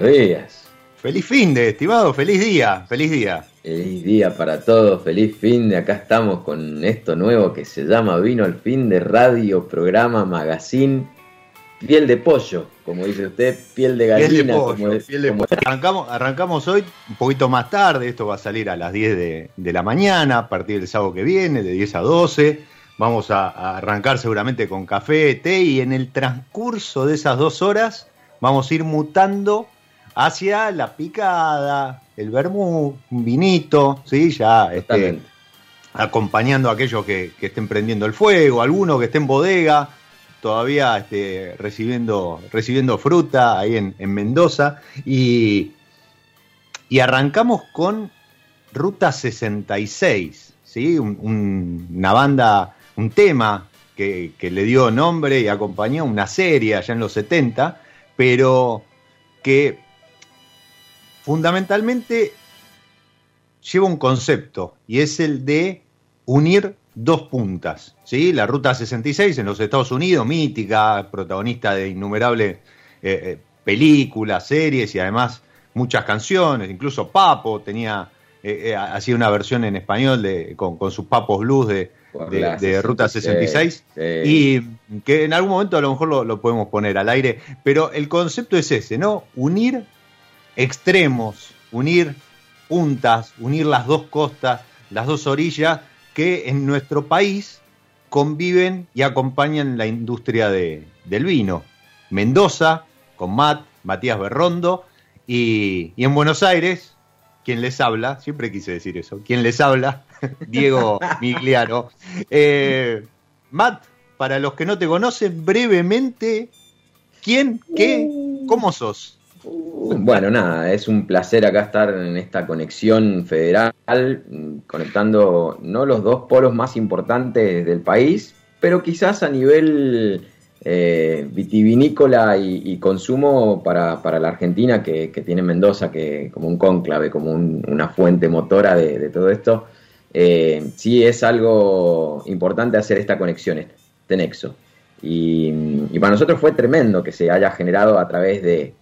Buenos días. Feliz fin de, estimado, feliz día, feliz día. Feliz día para todos, feliz fin de. Acá estamos con esto nuevo que se llama Vino al fin de radio, programa, magazine. Piel de pollo, como dice usted, piel de gallina. Piel de pollo, como de- piel de como- pollo. Arrancamos, arrancamos hoy un poquito más tarde, esto va a salir a las 10 de, de la mañana, a partir del sábado que viene, de 10 a 12. Vamos a, a arrancar seguramente con café, té y en el transcurso de esas dos horas vamos a ir mutando hacia la picada, el vermú, un vinito, ¿sí? Ya este, acompañando a aquellos que, que estén prendiendo el fuego, algunos que estén en bodega, todavía este, recibiendo, recibiendo fruta ahí en, en Mendoza. Y, y arrancamos con Ruta 66, ¿sí? Un- un- una banda, un tema que, que le dio nombre y acompañó una serie allá en los 70, pero que fundamentalmente lleva un concepto y es el de unir dos puntas. ¿sí? La Ruta 66 en los Estados Unidos, mítica, protagonista de innumerables eh, eh, películas, series y además muchas canciones. Incluso Papo tenía, eh, eh, hacía una versión en español de, con, con sus Papos Blues de, de- Ruta 66. sí. Y que en algún momento a lo mejor lo, lo podemos poner al aire, pero el concepto es ese, ¿no? Unir extremos, unir puntas, unir las dos costas, las dos orillas que en nuestro país conviven y acompañan la industria de- del vino. Mendoza, con Matt, Matías Berrondo, y, y en Buenos Aires, quien les habla, siempre quise decir eso, quien les habla, Diego Migliano. Eh, Matt, para los que no te conocen, brevemente, ¿quién, qué, cómo sos? Bueno, nada, es un placer acá estar en esta conexión federal, conectando no los dos polos más importantes del país, pero quizás a nivel eh, vitivinícola y, consumo para, para la Argentina que, tiene Mendoza, que como un cónclave, como un- una fuente motora de, todo esto, eh, sí es algo importante hacer esta conexión, este nexo. Y, y para nosotros fue tremendo que se haya generado a través de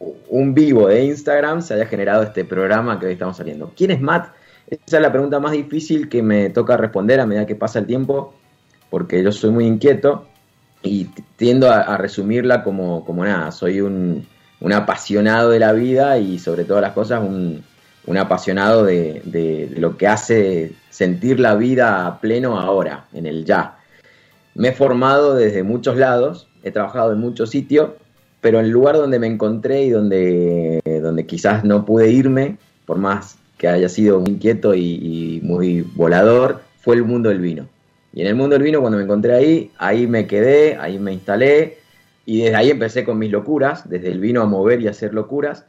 un vivo de Instagram se haya generado este programa que hoy estamos saliendo. ¿Quién es Matt? Esa es la pregunta más difícil que me toca responder a medida que pasa el tiempo, porque yo soy muy inquieto y tiendo a, resumirla como, como nada, soy un, un apasionado de la vida y sobre todas las cosas un, un apasionado de, de- de lo que hace sentir la vida a pleno ahora, en el ya. Me he formado desde muchos lados, he trabajado en muchos sitios, pero el lugar donde me encontré y donde, donde quizás no pude irme, por más que haya sido muy inquieto y, y muy volador, fue el mundo del vino. Y en el mundo del vino, cuando me encontré ahí, ahí me quedé, ahí me instalé, y desde ahí empecé con mis locuras, desde el vino a mover y hacer locuras.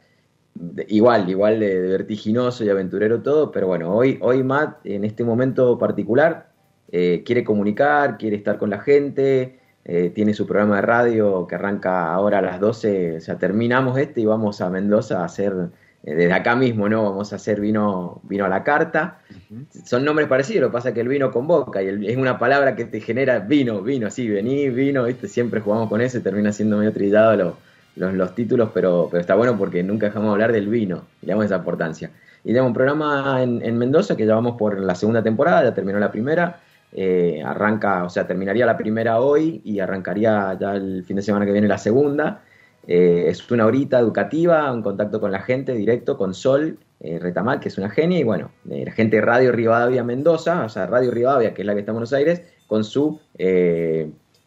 Igual, igual de, de vertiginoso y aventurero todo, pero bueno, hoy, hoy Matt, en este momento particular, eh, quiere comunicar, quiere estar con la gente, eh, tiene su programa de radio que arranca ahora a las 12, o sea, terminamos este y vamos a Mendoza a hacer, eh, desde acá mismo, ¿no? Vamos a hacer vino, vino a la carta. Son nombres parecidos, lo que pasa es que el vino convoca y el- es una palabra que te genera vino, vino, sí, vení, vino, ¿viste? Siempre jugamos con eso y termina siendo medio trillado los, los, los títulos, pero, pero está bueno porque nunca dejamos de hablar del vino y le damos esa importancia. Y tenemos un programa en, en Mendoza que ya vamos por la segunda temporada, ya terminó la primera, eh, arranca, o sea, terminaría la primera hoy y arrancaría ya el fin de semana que viene la segunda. Eh, es una horita educativa, un contacto con la gente directo, con Sol eh, Retamal, que es una genia, y bueno, la gente de Radio Rivadavia Mendoza, o sea, Radio Rivadavia, que es la que está en Buenos Aires, con su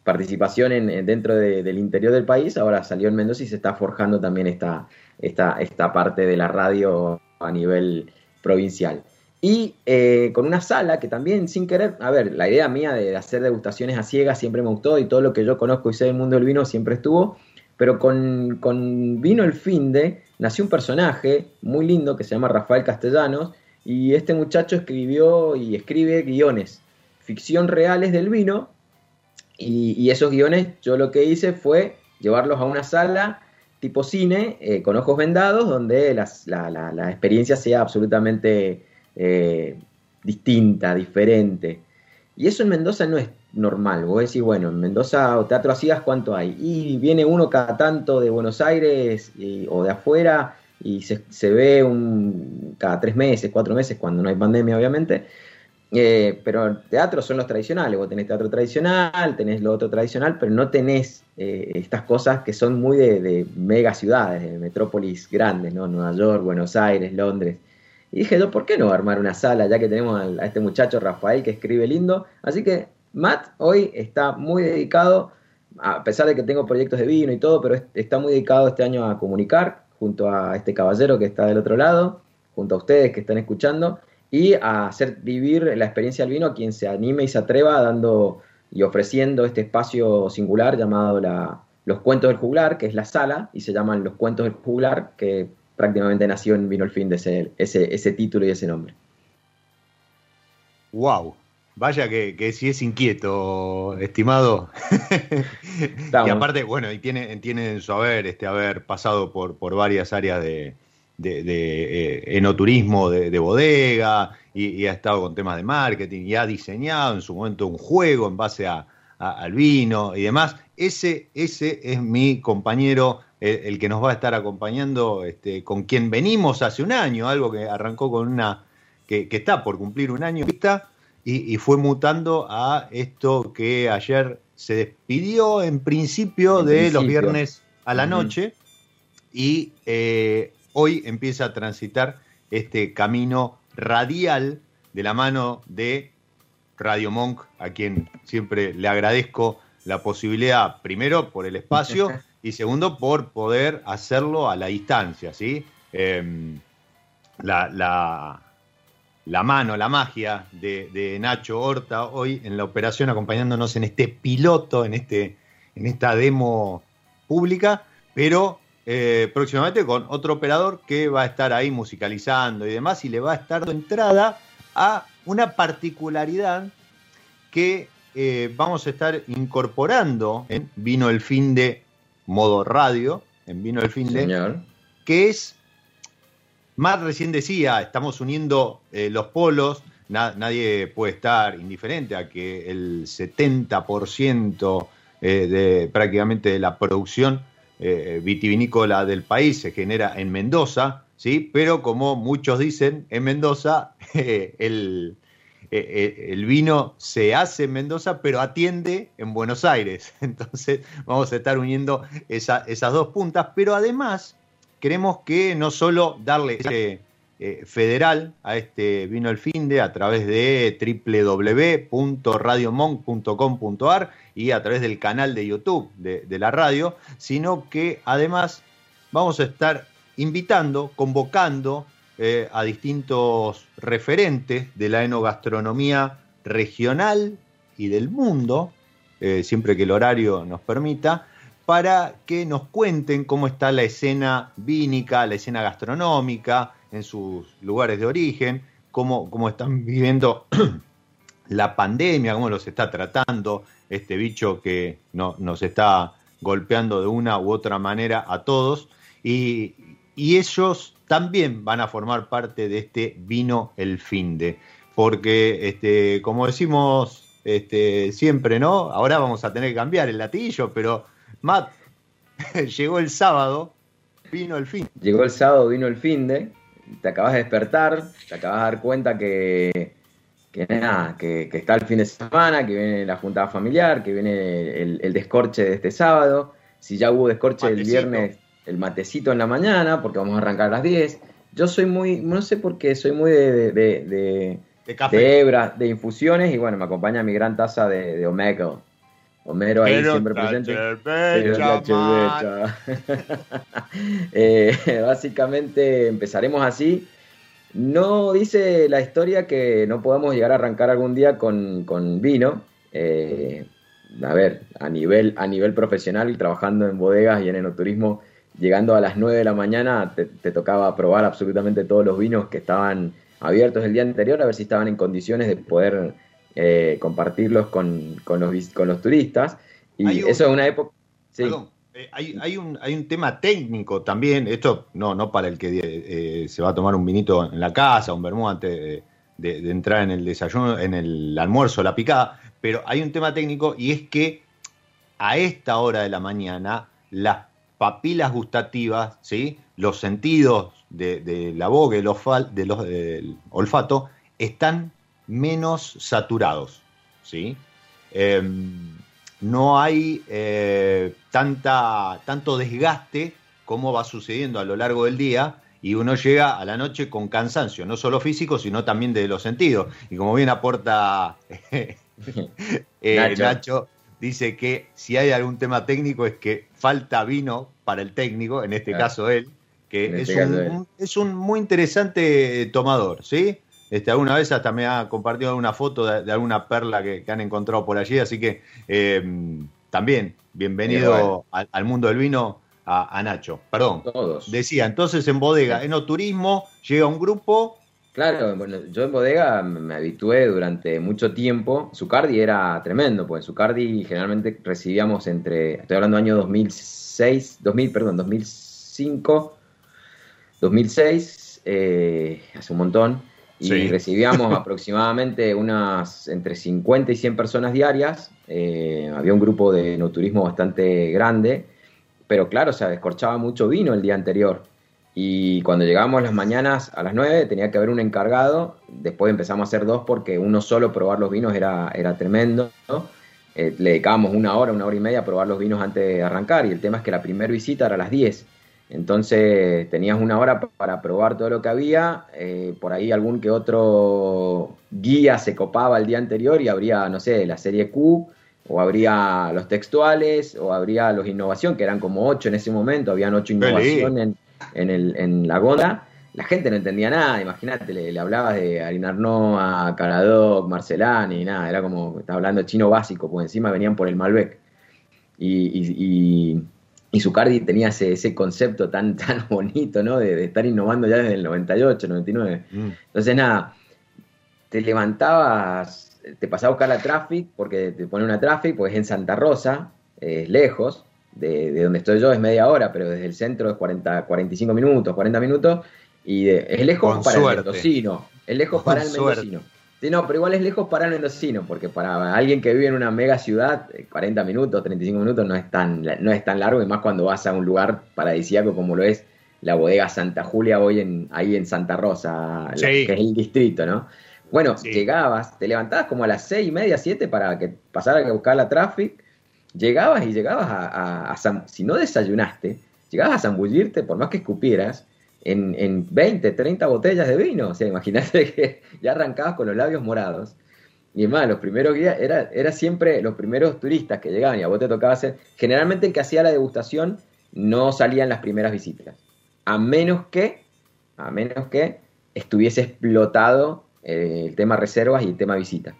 participación en, dentro del interior del país, ahora salió en Mendoza y se está forjando también esta, esta, esta parte de la radio a nivel provincial. Y eh, con una sala que también sin querer, a ver, la idea mía de hacer degustaciones a ciegas siempre me gustó y todo lo que yo conozco y sé del mundo del vino siempre estuvo, pero con, con Vino el Finde nació un personaje muy lindo que se llama Rafael Castellanos y este muchacho escribió y escribe guiones, ficción reales del vino. Y, esos guiones yo lo que hice fue llevarlos a una sala tipo cine eh, con ojos vendados donde la, la, la experiencia sea absolutamente eh, distinta, diferente. Y eso en Mendoza no es normal. Vos decís, bueno, en Mendoza o Teatro Asigas, ¿cuánto hay? Y viene uno cada tanto de Buenos Aires o de afuera y se, ve un, cada tres meses, cuatro meses, cuando no hay pandemia, obviamente. Eh, pero teatros son los tradicionales. Vos tenés teatro tradicional, tenés lo otro tradicional, pero no tenés eh, estas cosas que son muy de, de mega ciudades, de metrópolis grandes, ¿no? Nueva York, Buenos Aires, Londres. Y dije yo, ¿por qué no armar una sala ya que tenemos a, este muchacho Rafael que escribe lindo? Así que Matt hoy está muy dedicado, a pesar de que tengo proyectos de vino y todo, pero está muy dedicado este año a comunicar junto a este caballero que está del otro lado, junto a ustedes que están escuchando, y a hacer vivir la experiencia del vino a quien se anime y se atreva dando y ofreciendo este espacio singular llamado la, Los Cuentos del Juglar, que es la sala, y se llaman Los Cuentos del Juglar, que prácticamente nació en Vino el Fin de ese, ese, título y ese nombre. ¡Wow! Vaya que, que sí es inquieto, estimado. y aparte, bueno, y tiene, tiene en su haber, este, haber pasado por, por varias áreas de, de, de eh, enoturismo de, bodega, y, ha estado con temas de marketing, y ha diseñado en su momento un juego en base a, al vino y demás. Ese, ese es mi compañero el, que nos va a estar acompañando, este, con quien venimos hace un año, algo que arrancó con una, que, está por cumplir un año y, y, fue mutando a esto que ayer se despidió en principio de los viernes a la noche y eh, hoy empieza a transitar este camino radial de la mano de Radio Monk, a quien siempre le agradezco la posibilidad, primero por el espacio y segundo por poder hacerlo a la distancia, ¿sí? Em, la, la, mano, la magia de, Nacho Horta hoy en la operación acompañándonos en este piloto, en, este, en esta demo pública, pero eh, próximamente con otro operador que va a estar ahí musicalizando y demás y le va a estar dando entrada a una particularidad que eh, vamos a estar incorporando en Vino el Fin de modo radio, en Vino el Fin de, que es, más recién decía, estamos uniendo eh, los polos, nadie puede estar indiferente a que el 70% eh, de prácticamente de la producción eh, vitivinícola del país se genera en Mendoza, ¿sí? pero como muchos dicen, en Mendoza el, eh, eh, el vino se hace en Mendoza, pero atiende en Buenos Aires. Entonces vamos a estar uniendo esas dos puntas, pero además queremos que no solo darle eh, federal a este vino el finde a través de www.radiomonk.com.ar y a través del canal de YouTube de la radio, sino que además vamos a estar invitando, convocando eh, a distintos referentes de la enogastronomía regional y del mundo, eh, siempre que el horario nos permita, para que nos cuenten cómo está la escena vínica, la escena gastronómica en sus lugares de origen, cómo, cómo están viviendo la pandemia, cómo los está tratando este bicho que nos está golpeando de una u otra manera a todos. Y, y ellos también van a formar parte de este vino el finde. Porque, este, como decimos este, siempre, ¿no? Ahora vamos a tener que cambiar el latillo, pero Matt, llegó el sábado, vino el fin. Llegó el sábado, vino el finde, te acabas de despertar, te acabas de dar cuenta que, que nada, que, está el fin de semana, que viene la juntada familiar, que viene el, descorche de este sábado. Si ya hubo descorche el viernes, el matecito en la mañana, porque vamos a arrancar a las 10. Yo soy muy, no sé por qué, soy muy de, de, de, de, hebra, de infusiones, y bueno, me acompaña mi gran taza de, Omega. Homero ahí siempre presente. eh, básicamente empezaremos así. No dice la historia que no podamos llegar a arrancar algún día con, vino. Eh, a ver, a nivel, a nivel profesional, trabajando en bodegas y en enoturismo, llegando a las 9 de la mañana, te, tocaba probar absolutamente todos los vinos que estaban abiertos el día anterior, a ver si estaban en condiciones de poder eh, compartirlos con, los, con los turistas. Y eso es una época... Perdón, eh, hay, un, hay un tema técnico también, esto no, no para el que eh, se va a tomar un vinito en la casa, un vermú antes de, entrar en el desayuno, en el almuerzo, la picada, pero hay un tema técnico y es que a esta hora de la mañana las papilas gustativas, ¿sí? los sentidos de, la boca, el, de los, del olfato, están menos saturados. ¿sí? Em, no hay eh, tanta, tanto desgaste como va sucediendo a lo largo del día y uno llega a la noche con cansancio, no solo físico, sino también de los sentidos. Y como bien aporta eh, Nacho. Dice que si hay algún tema técnico es que falta vino para el técnico, en este caso él, que es, este un, es un muy interesante tomador, ¿sí? Este, alguna vez hasta me ha compartido alguna foto de, alguna perla que, han encontrado por allí, así que em, también bienvenido al, mundo del vino a, Nacho. Perdón. Todos. Decía, entonces en bodega, en turismo, llega un grupo. Claro, bueno, yo en bodega me habitué durante mucho tiempo. Zucardi era tremendo, pues en Zucardi generalmente recibíamos entre, estoy hablando del año 2006, 2000, perdón, 2005, 2006, eh, hace un montón y recibíamos aproximadamente unas entre 50 y 100 personas diarias. Eh, había un grupo de no turismo bastante grande, pero claro, se descorchaba mucho vino el día anterior. Y cuando llegábamos las mañanas a las 9 tenía que haber un encargado, después empezamos a hacer dos porque uno solo probar los vinos era, era tremendo. Eh, le dedicábamos una hora, una hora y media a probar los vinos antes de arrancar. Y el tema es que la primera visita era a las 10 entonces tenías una hora para probar todo lo que había, eh, por ahí algún que otro guía se copaba el día anterior y habría, no sé, la serie Q, o habría los textuales, o habría los innovación, que eran como ocho en ese momento, habían ocho innovación en, en, la goda. La gente no entendía nada, imagínate, le, hablabas de Arinarno a Caradoc, Marcelani, nada, era como, estaba hablando chino básico, pues encima venían por el Malbec. y y Zucardi tenía ese, ese, concepto tan, tan bonito, ¿no? De, estar innovando ya desde el 98, 99. Mm. Entonces, nada, te levantabas, te pasaba a buscar la traffic, porque te pone una traffic, pues es en Santa Rosa, es lejos, de, donde estoy yo es media hora, pero desde el centro es 40, 45 minutos, 40 minutos, y es lejos para el mendocino, es lejos para el mendocino. Sí, no, pero igual es lejos para el mendocino, porque para alguien que vive en una mega ciudad, 40 eh, minutos, 35 minutos no es tan, no es tan largo, y más cuando vas a un lugar paradisíaco como lo es la bodega Santa Julia hoy en, ahí en Santa Rosa, que es el distrito, ¿no? Bueno, llegabas, te levantabas como a las seis y media, siete para que pasara a buscar la traffic, llegabas y llegabas a, si no desayunaste, llegabas a zambullirte, por más que escupieras, en, en 20, 30 botellas de vino. O sea, imagínate que ya arrancabas con los labios morados. Y más, los primeros guías, era, era siempre los primeros turistas que llegaban y a vos te tocaba hacer. Generalmente el que hacía la degustación no salía en las primeras visitas. A menos que, a menos que estuviese explotado eh, el tema reservas y el tema visita.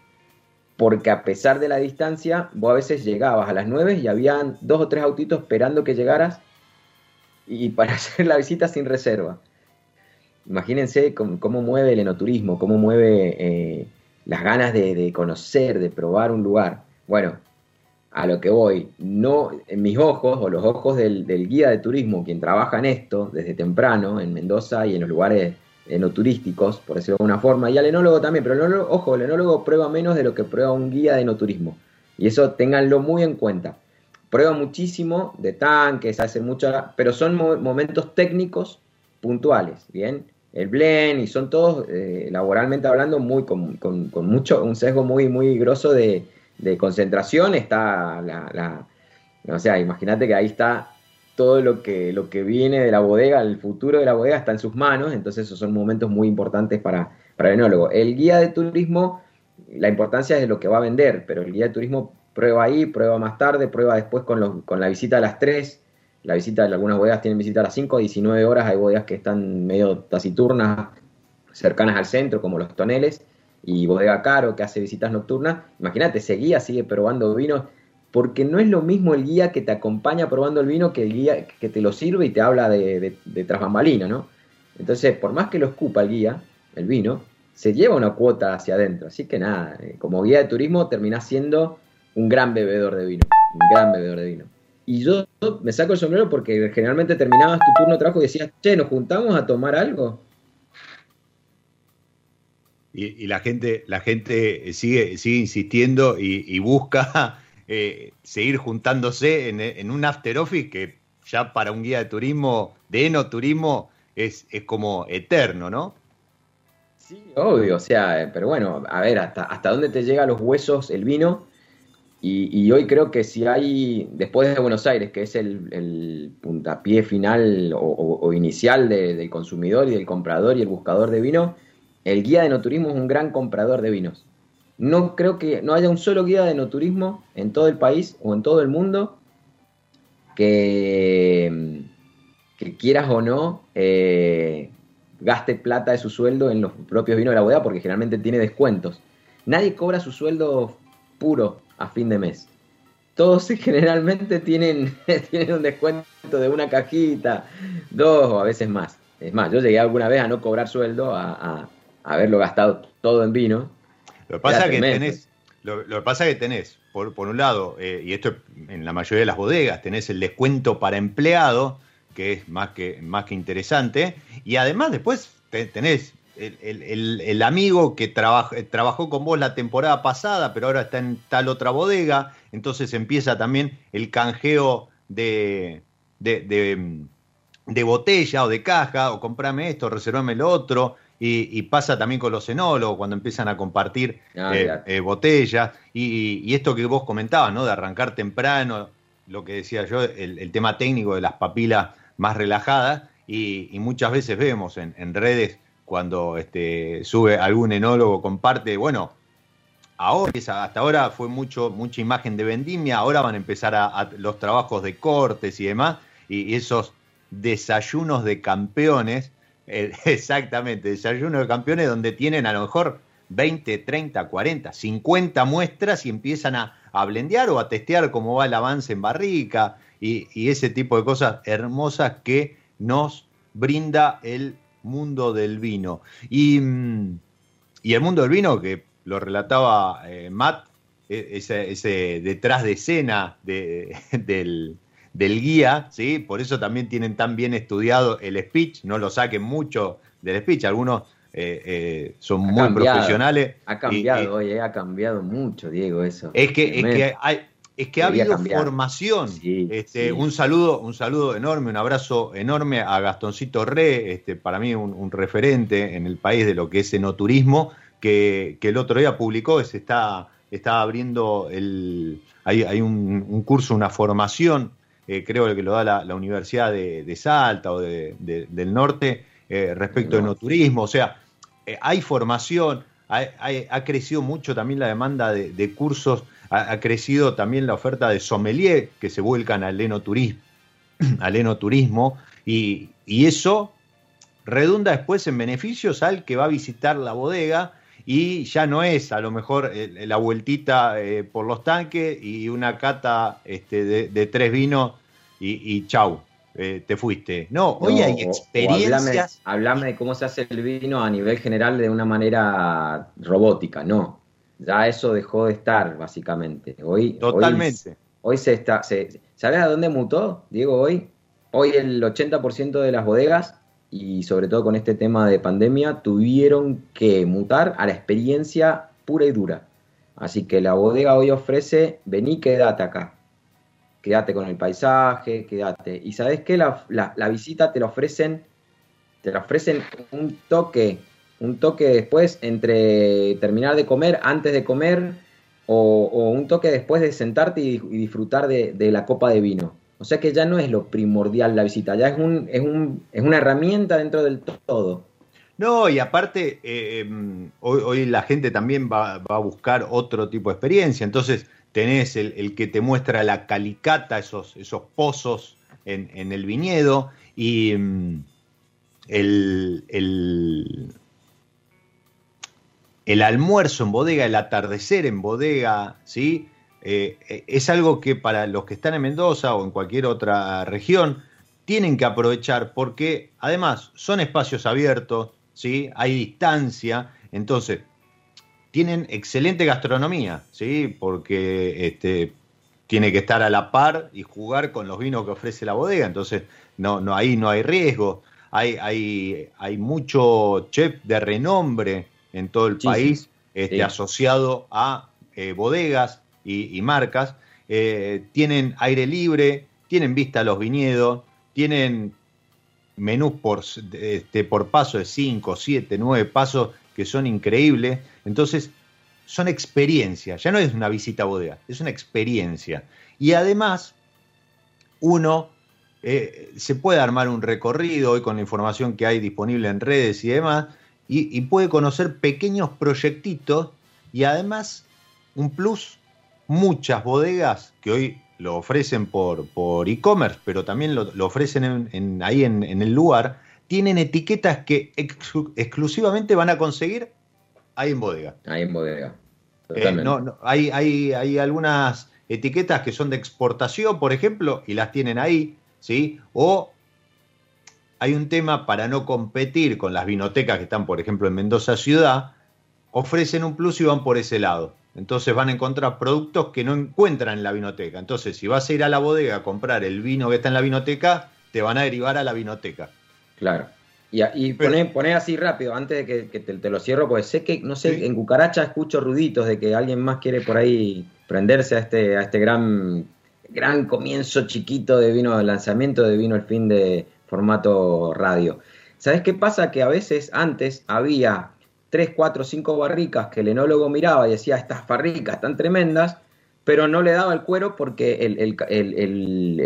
Porque a pesar de la distancia, vos a veces llegabas a las 9 y habían dos o tres autitos esperando que llegaras y para hacer la visita sin reserva. Imagínense cómo, mueve el enoturismo, cómo mueve eh, las ganas de, conocer, de probar un lugar. Bueno, a lo que voy, no en mis ojos o los ojos del, guía de turismo, quien trabaja en esto desde temprano en Mendoza y en los lugares enoturísticos, por decirlo de alguna forma, y al enólogo también, pero el ojo, el enólogo prueba menos de lo que prueba un guía de enoturismo. Y eso ténganlo muy en cuenta prueba muchísimo de tanques, hace mucho, pero son momentos técnicos puntuales, ¿bien? el blend, y son todos, eh, laboralmente hablando, muy con, mucho, un sesgo muy, muy grosso de, concentración. Está la, o sea, imagínate que ahí está todo lo que, lo que viene de la bodega, el futuro de la bodega está en sus manos, entonces esos son momentos muy importantes para, para el enólogo. El guía de turismo, la importancia es de lo que va a vender, pero el guía de turismo prueba ahí, prueba más tarde, prueba después con, con la visita a las 3, la visita algunas bodegas tienen visita a las 5, 19 horas, hay bodegas que están medio taciturnas, cercanas al centro, como los toneles, y bodega caro que hace visitas nocturnas. Imagínate, ese guía sigue probando vinos, porque no es lo mismo el guía que te acompaña probando el vino que el guía que te lo sirve y te habla de, de, de ¿no? Entonces, por más que lo escupa el guía, el vino, se lleva una cuota hacia adentro. Así que nada, eh, como guía de turismo terminás siendo un gran bebedor de vino, un gran bebedor de vino. Y yo me saco el sombrero porque generalmente terminabas tu turno de trabajo y decías, che, ¿nos juntamos a tomar algo? Y, la gente, la gente sigue, sigue insistiendo y, busca eh, seguir juntándose en, un after office que ya para un guía de turismo, de enoturismo, es, es como eterno, ¿no? Sí, obvio, o sea, pero bueno, a ver, hasta, hasta dónde te llega a los huesos el vino y, hoy creo que si hay, después de Buenos Aires, que es el, puntapié final o, inicial del consumidor y del comprador y el buscador de vino, el guía de no turismo es un gran comprador de vinos. No creo que no haya un solo guía de no turismo en todo el país o en todo el mundo que, que quieras o no eh, gaste plata de su sueldo en los propios vinos de la bodega porque generalmente tiene descuentos. Nadie cobra su sueldo puro a fin de mes. Todos generalmente tienen, tienen un descuento de una cajita, dos o a veces más. Es más, yo llegué alguna vez a no cobrar sueldo, a, haberlo gastado todo en vino. Lo que pasa que tenés, lo, que pasa que tenés, por, por un lado, eh, y esto en la mayoría de las bodegas, tenés el descuento para empleado, que es más que, más que interesante, y además después tenés el, amigo que trabajó con vos la temporada pasada, pero ahora está en tal otra bodega, entonces empieza también el canjeo de, de, botella o de caja, o comprame esto, reservame lo otro, y, pasa también con los enólogos cuando empiezan a compartir ah, eh, eh, botellas, y, esto que vos comentabas, ¿no? De arrancar temprano, lo que decía yo, el, tema técnico de las papilas más relajadas, y, muchas veces vemos en redes cuando este, sube algún enólogo, comparte, bueno, ahora hasta ahora fue mucho, mucha imagen de vendimia, ahora van a empezar a, los trabajos de cortes y demás, y, esos desayunos de campeones, eh, exactamente, desayunos de campeones donde tienen a lo mejor 20, 30, 40, 50 muestras y empiezan a, a blendear o a testear cómo va el avance en barrica y, y ese tipo de cosas hermosas que nos brinda el mundo del vino. Y, mm, y el mundo del vino, que lo relataba eh, Matt, e, ese, ese, detrás de escena de, del, del, guía, ¿sí? por eso también tienen tan bien estudiado el speech, no lo saquen mucho del speech, algunos eh, eh, son muy profesionales. Ha cambiado, oye, ha cambiado mucho, Diego, eso. Es que, es que hay, es que ha habido formación. este, Un saludo, un saludo enorme, un abrazo enorme a Gastoncito Re, este, para mí un, referente en el país de lo que es enoturismo, que, que el otro día publicó, se está, está abriendo el. Hay, hay un, curso, una formación, eh, creo que lo da la, Universidad de, Salta o de, del Norte, eh, respecto a enoturismo. O sea, eh, hay formación, ha, crecido mucho también la demanda de cursos ha, crecido también la oferta de sommelier que se vuelcan al enoturismo, al enoturismo y, y eso redunda después en beneficios al que va a visitar la bodega y ya no es a lo mejor eh, la vueltita eh, por los tanques y una cata este, de, tres vinos y, chau, eh, te fuiste. No, hoy hay experiencias. Hablame, de cómo se hace el vino a nivel general de una manera robótica, no. Ya eso dejó de estar, básicamente. Hoy, Totalmente. Hoy, se está. Se, ¿Sabes a dónde mutó, Diego? Hoy, hoy el 80% de las bodegas, y sobre todo con este tema de pandemia, tuvieron que mutar a la experiencia pura y dura. Así que la bodega hoy ofrece, vení, quédate acá. Quédate con el paisaje, quédate. Y sabes que la, la, visita te la ofrecen te la ofrecen un toque, un toque después entre terminar de comer, antes de comer, o, un toque después de sentarte y, disfrutar de, la copa de vino. O sea que ya no es lo primordial la visita, ya es, un, es, un, es una herramienta dentro del todo. No, y aparte, eh, em, hoy, la gente también va, a buscar otro tipo de experiencia. Entonces, tenés el, que te muestra la calicata, esos, esos pozos en, el viñedo, y em, el, el, almuerzo en bodega, el atardecer en bodega, ¿sí? Eh, eh, es algo que para los que están en Mendoza o en cualquier otra región, tienen que aprovechar porque además son espacios abiertos, ¿sí? hay distancia, entonces tienen excelente gastronomía, ¿sí? porque este, tiene que estar a la par y jugar con los vinos que ofrece la bodega, entonces no, no, ahí no hay riesgo, hay, hay, hay mucho chef de renombre en todo el país Este, asociado a eh, bodegas y, marcas, eh, tienen aire libre, tienen vista a los viñedos, tienen menús por, este, por paso de 5, 7, 9 pasos que son increíbles. Entonces, son experiencias, ya no es una visita a bodega, es una experiencia. Y además, uno eh, se puede armar un recorrido hoy con la información que hay disponible en redes y demás, y, puede conocer pequeños proyectitos y además un plus, muchas bodegas que hoy lo ofrecen por, por e-commerce, pero también lo, ofrecen en, ahí en, el lugar, tienen etiquetas que exclusivamente van a conseguir ahí en bodega. Ahí en bodega. Eh, no, hay, hay, hay algunas etiquetas que son de exportación, por ejemplo, y las tienen ahí, ¿sí? O hay un tema para no competir con las vinotecas que están, por ejemplo, en Mendoza Ciudad, ofrecen un plus y van por ese lado. Entonces van a encontrar productos que no encuentran en la vinoteca. Entonces, si vas a ir a la bodega a comprar el vino que está en la vinoteca, te van a derivar a la vinoteca. Claro. Y, y poné, así rápido, antes de que, te, lo cierro, porque sé que, no sé, en Cucaracha escucho ruditos de que alguien más quiere por ahí prenderse a este, a este gran, gran comienzo chiquito de vino, lanzamiento de vino el fin de formato radio. ¿Sabes qué pasa? Que a veces antes había 3, 4, 5 barricas que el enólogo miraba y decía, estas barricas están tremendas, pero no le daba el cuero porque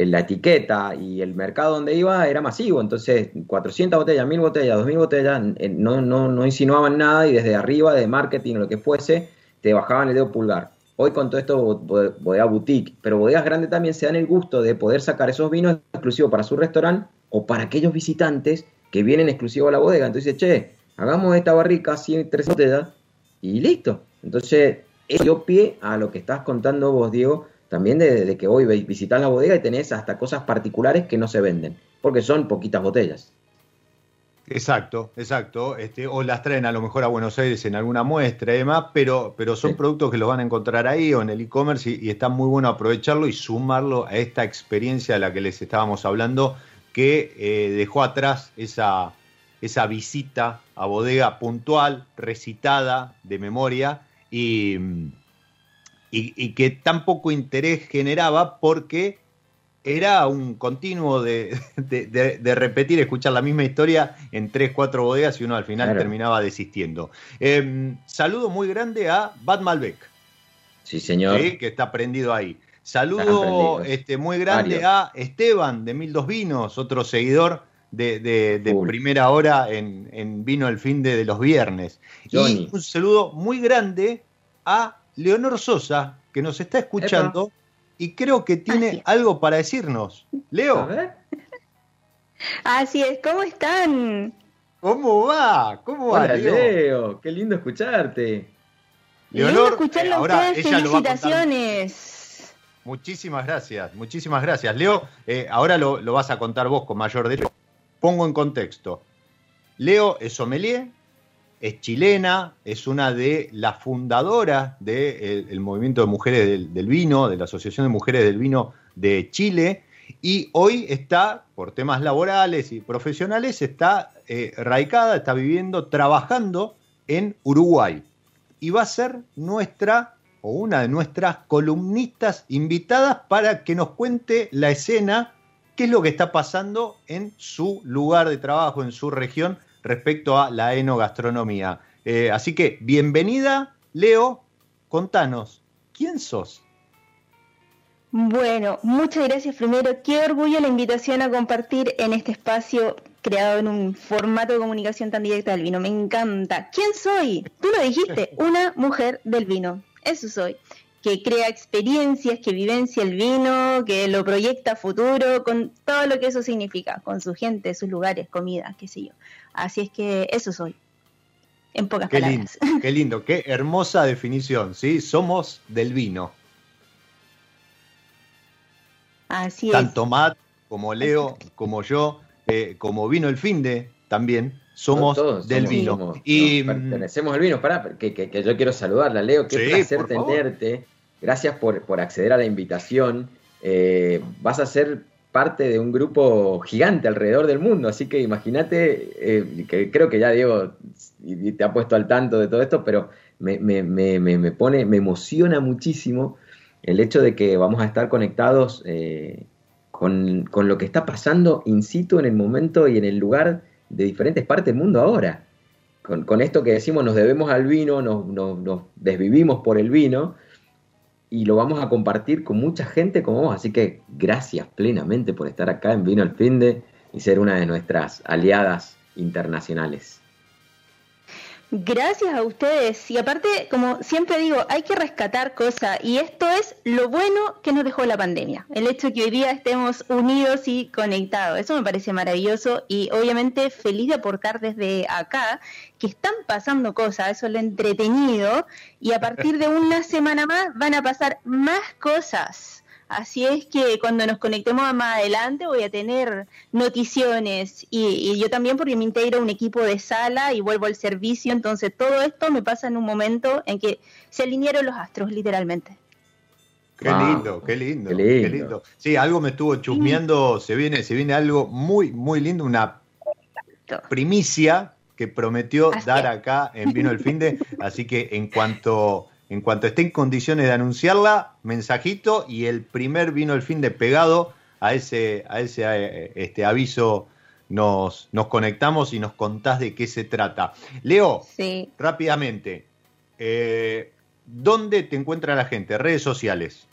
la etiqueta y el mercado donde iba era masivo. Entonces, 400 botellas, 1000 botellas, 2000 botellas, eh, no, no, no insinuaban nada y desde arriba, de marketing o lo que fuese, te bajaban el dedo pulgar. Hoy con todo esto, bodega boutique, pero bodegas grandes también se dan el gusto de poder sacar esos vinos exclusivos para su restaurante o para aquellos visitantes que vienen exclusivos a la bodega. Entonces, che, hagamos esta barrica, así tres botellas y listo. Entonces, eso dio pie a lo que estás contando vos, Diego, también de, que hoy visitar la bodega y tenés hasta cosas particulares que no se venden, porque son poquitas botellas. Exacto, exacto. Este, o las traen a lo mejor a Buenos Aires en alguna muestra y demás, pero, pero son productos que los van a encontrar ahí o en el e-commerce y, y, está muy bueno aprovecharlo y sumarlo a esta experiencia de la que les estábamos hablando, que eh, dejó atrás esa, esa visita a bodega puntual, recitada, de memoria, y, y, que tan poco interés generaba porque era un continuo de, repetir, escuchar la misma historia en tres, cuatro bodegas y uno al final terminaba desistiendo. Em, saludo muy grande a Bad Malbec. Sí, señor. que está prendido ahí. Saludo este, muy grande a Esteban de Mil Dos Vinos, otro seguidor de, primera hora en, Vino el fin de, los viernes. Y un saludo muy grande a Leonor Sosa, que nos está escuchando y creo que tiene algo para decirnos. Leo. Así es, ¿cómo están? ¿Cómo va? ¿Cómo va, Leo? Qué lindo escucharte. Leonor, eh, ahora ella felicitaciones. Muchísimas gracias, muchísimas gracias. Leo, eh, ahora lo, vas a contar vos con mayor derecho. Pongo en contexto. Leo es sommelier, es chilena, es una de las fundadoras del eh, movimiento de mujeres del, vino, de la Asociación de Mujeres del Vino de Chile, y hoy está, por temas laborales y profesionales, está eh, está viviendo, trabajando en Uruguay. Y va a ser nuestra o una de nuestras columnistas invitadas para que nos cuente la escena qué es lo que está pasando en su lugar de trabajo, en su región, respecto a la enogastronomía. Eh, así que, bienvenida, Leo, contanos, ¿quién sos? Bueno, muchas gracias primero. Qué orgullo la invitación a compartir en este espacio creado en un formato de comunicación tan directa del vino. Me encanta. ¿Quién soy? Tú lo dijiste, una mujer del vino. Eso soy. Que crea experiencias, que vivencia el vino, que lo proyecta a futuro, con todo lo que eso significa, con su gente, sus lugares, comida, qué sé yo. Así es que eso soy. En pocas qué palabras. Lindo, qué lindo, qué hermosa definición, ¿sí? Somos del vino. Así Tanto Matt como Leo, como yo, eh, como vino el fin de también, somos del vino. y pertenecemos al vino. Pará, que, que, yo quiero saludarla, Leo. Qué placer tenerte. Gracias por, por, acceder a la invitación. Eh, vas a ser parte de un grupo gigante alrededor del mundo, así que imagínate, eh, que creo que ya Diego te ha puesto al tanto de todo esto, pero me, me, me, me, pone, me emociona muchísimo el hecho de que vamos a estar conectados eh, con, con, lo que está pasando in situ en el momento y en el lugar de diferentes partes del mundo ahora. Con, esto que decimos, nos debemos al vino, nos, nos, nos, desvivimos por el vino y lo vamos a compartir con mucha gente como vos. Así que gracias plenamente por estar acá en Vino al Finde y ser una de nuestras aliadas internacionales. Gracias a ustedes. Y aparte, como siempre digo, hay que rescatar cosas. Y esto es lo bueno que nos dejó la pandemia. El hecho de que hoy día estemos unidos y conectados. Eso me parece maravilloso. Y obviamente feliz de aportar desde acá que están pasando cosas. Eso es lo entretenido. Y a partir de una semana más van a pasar más cosas. Así es que cuando nos conectemos más adelante voy a tener noticiones y, yo también porque me integro a un equipo de sala y vuelvo al servicio, entonces todo esto me pasa en un momento en que se alinearon los astros literalmente. Qué lindo, qué lindo, qué lindo, Sí, algo me estuvo chusmeando, se viene, se viene algo muy, muy lindo, una primicia que prometió dar acá en Vino el Finde, así que en cuanto en cuanto esté en condiciones de anunciarla, mensajito y el primer vino el fin de pegado a ese, a ese eh, este aviso nos, nos conectamos y nos contás de qué se trata. Leo, rápidamente, eh, ¿dónde te encuentra la gente? Redes sociales.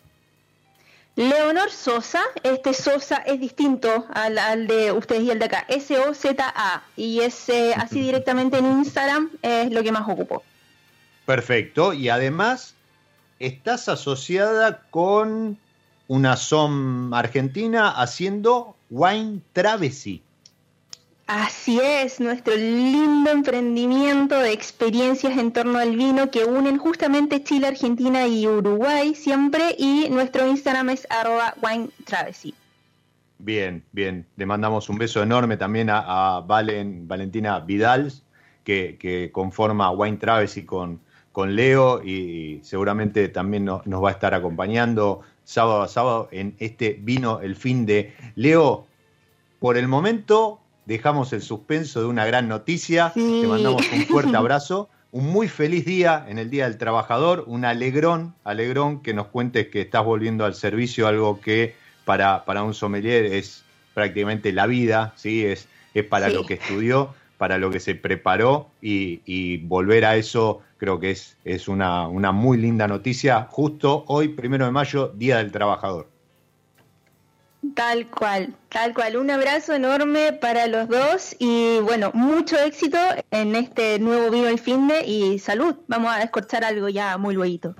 Leonor Sosa, este Sosa es distinto al, de ustedes y el de acá, S-O-Z-A, y es así directamente en Instagram, es lo que más ocupo. Perfecto. Y además, estás asociada con una SOM argentina haciendo Wine Travesy. Así es, nuestro lindo emprendimiento de experiencias en torno al vino que unen justamente Chile, Argentina y Uruguay siempre y nuestro Instagram es arroba wine travesy. Bien, bien. Le mandamos un beso enorme también a, Valen, Valentina Vidal, que, que, conforma Wine Travesy con, con Leo y seguramente también nos, va a estar acompañando sábado a sábado en este vino el fin de Leo. Por el momento dejamos el suspenso de una gran noticia, te mandamos un fuerte abrazo, un muy feliz día en el Día del Trabajador, un alegrón, alegrón que nos cuentes que estás volviendo al servicio, algo que para, para un sommelier es prácticamente la vida, ¿sí? es, es para lo que estudió para lo que se preparó y, volver a eso creo que es, es una, una, muy linda noticia justo hoy, primero de mayo, Día del Trabajador. Tal cual, tal cual. Un abrazo enorme para los dos y bueno, mucho éxito en este nuevo Vivo el Finde y salud. Vamos a descorchar algo ya muy luego.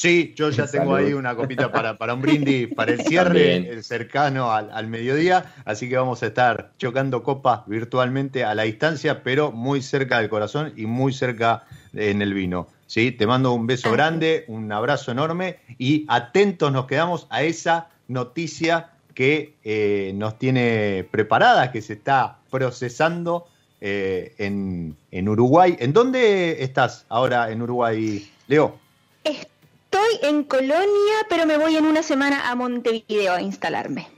Sí, yo ya tengo ahí una copita para, para un brindis para el cierre, cercano al, mediodía, así que vamos a estar chocando copas virtualmente a la distancia, pero muy cerca del corazón y muy cerca en el vino. ¿sí? Te mando un beso grande, un abrazo enorme y atentos nos quedamos a esa noticia que eh, nos tiene preparada, que se está procesando eh, en, en Uruguay. ¿En dónde estás ahora en Uruguay, Leo? Estoy en Colonia, pero me voy en una semana a Montevideo a instalarme.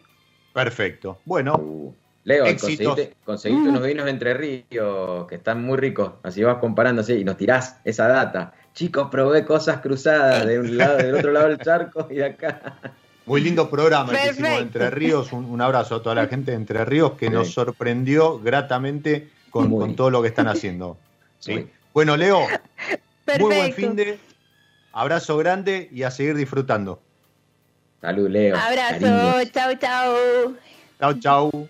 Perfecto. Bueno. Leo, conseguiste, conseguiste unos vinos entre ríos que están muy ricos. Así vas comparando así y nos tirás esa data. Chicos, probé cosas cruzadas de un lado, del otro lado del charco y de acá. Muy lindo programa que hicimos Entre Ríos. Un, abrazo a toda la gente de Entre Ríos que nos sorprendió gratamente con, todo lo que están haciendo. ¿sí? Bueno, Leo, muy buen fin de. Abrazo grande y a seguir disfrutando. Salud, Leo. Abrazo, chau, chau. Chau, chau.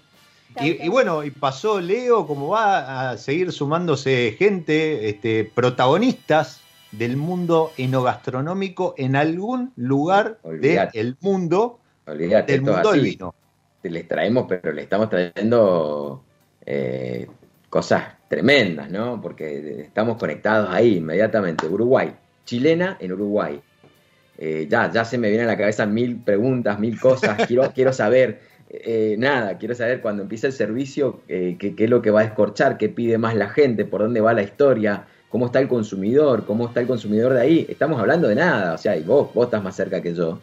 Y, bueno, y pasó Leo, como va a seguir sumándose gente, este, protagonistas del mundo enogastronómico en algún lugar del mundo, Olvídate, del mundo del vino. Les traemos, pero le estamos trayendo eh, cosas tremendas, ¿no? Porque estamos conectados ahí inmediatamente. Uruguay, chilena en Uruguay. Eh, ya, ya se me vienen a la cabeza mil preguntas, mil cosas. Quiero, quiero saber, eh, nada, quiero saber cuando empieza el servicio qué, qué es lo que va a escorchar, qué pide más la gente, por dónde va la historia, cómo está el consumidor, cómo está el consumidor de ahí. Estamos hablando de nada, o sea, y vos, vos estás más cerca que yo.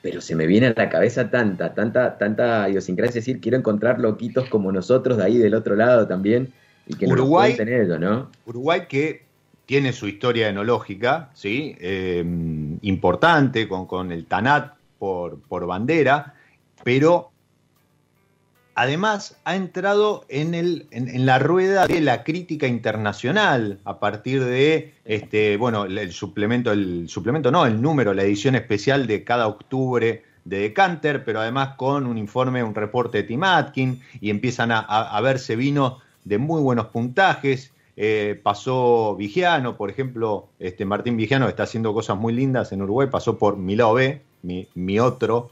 Pero se me viene a la cabeza tanta, tanta, tanta idiosincrasia, decir, quiero encontrar loquitos como nosotros de ahí del otro lado también y que Uruguay, nos ellos, ¿no? Uruguay que tiene su historia enológica, ¿sí? Eh, importante, con, con, el Tanat por, por bandera, pero además ha entrado en, el, en, la rueda de la crítica internacional a partir de, este, bueno, el, suplemento, el suplemento no, el número, la edición especial de cada octubre de Decanter, pero además con un informe, un reporte de Tim Atkin, y empiezan a, verse vinos de muy buenos puntajes. Eh, pasó Vigiano, por ejemplo, este Martín Vigiano está haciendo cosas muy lindas en Uruguay, pasó por mi lado B, mi, mi otro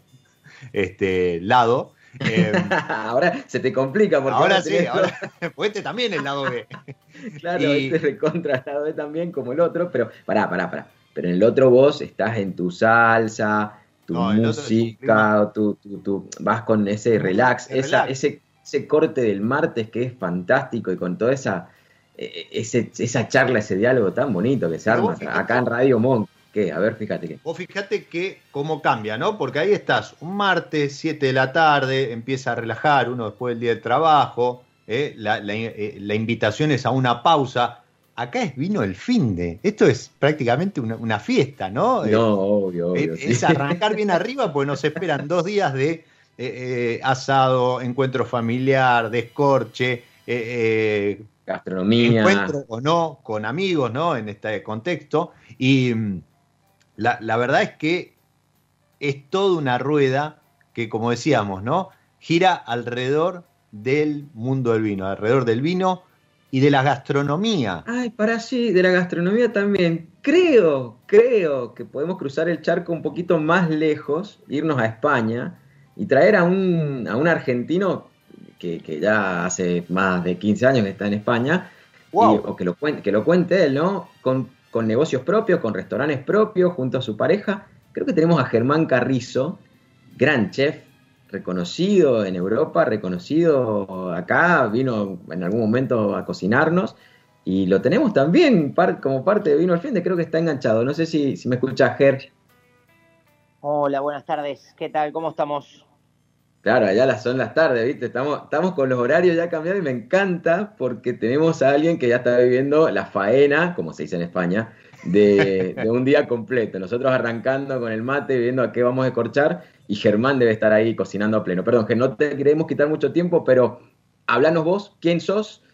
este, lado, Em, ahora se te complica porque ahora sí, ahora, pues este también el lado B. claro, este recontra el lado B también como el otro, pero pará, pará, pará. Pero en el otro vos estás en tu salsa, tu música, tu, tu, vas con ese relax, esa, Ese, ese corte del martes que es fantástico y con toda esa, e, e, ese, esa charla, ese diálogo tan bonito que se arma acá en Radio Monk. A ver, fíjate que. Vos fíjate que cómo cambia, ¿no? Porque ahí estás, un martes, 7 de la tarde, empieza a relajar uno después del día del trabajo, ¿eh? Eh, la, invitación es a una pausa. Acá es vino el fin de. Esto es prácticamente una, fiesta, ¿no? No, obvio, obvio. Es, arrancar bien arriba, porque nos esperan dos días de eh, asado, encuentro familiar, descorche, gastronomía. Encuentro o no con amigos, ¿no? En este contexto. Y la, verdad es que es toda una rueda que, como decíamos, ¿no? Gira alrededor del mundo del vino, alrededor del vino y de la gastronomía. Ay, para sí, de la gastronomía también. Creo, creo que podemos cruzar el charco un poquito más lejos, irnos a España y traer a un, a un argentino que, ya hace más de 15 años que está en España, o que lo, cuente, que lo cuente él, ¿no? Con con negocios propios, con restaurantes propios, junto a su pareja. Creo que tenemos a Germán Carrizo, gran chef, reconocido en Europa, reconocido acá, vino en algún momento a cocinarnos y lo tenemos también como parte de Vino al Fin creo que está enganchado. No sé si, si me escucha Ger. Hola, buenas tardes. ¿Qué tal? ¿Cómo estamos? Claro, allá son las tardes, ¿viste? Estamos, estamos con los horarios ya cambiados y me encanta porque tenemos a alguien que ya está viviendo la faena, como se dice en España, de, un día completo. Nosotros arrancando con el mate, viendo a qué vamos a escorchar y Germán debe estar ahí cocinando a pleno. Perdón, que no te queremos quitar mucho tiempo, pero hablanos vos, ¿quién sos?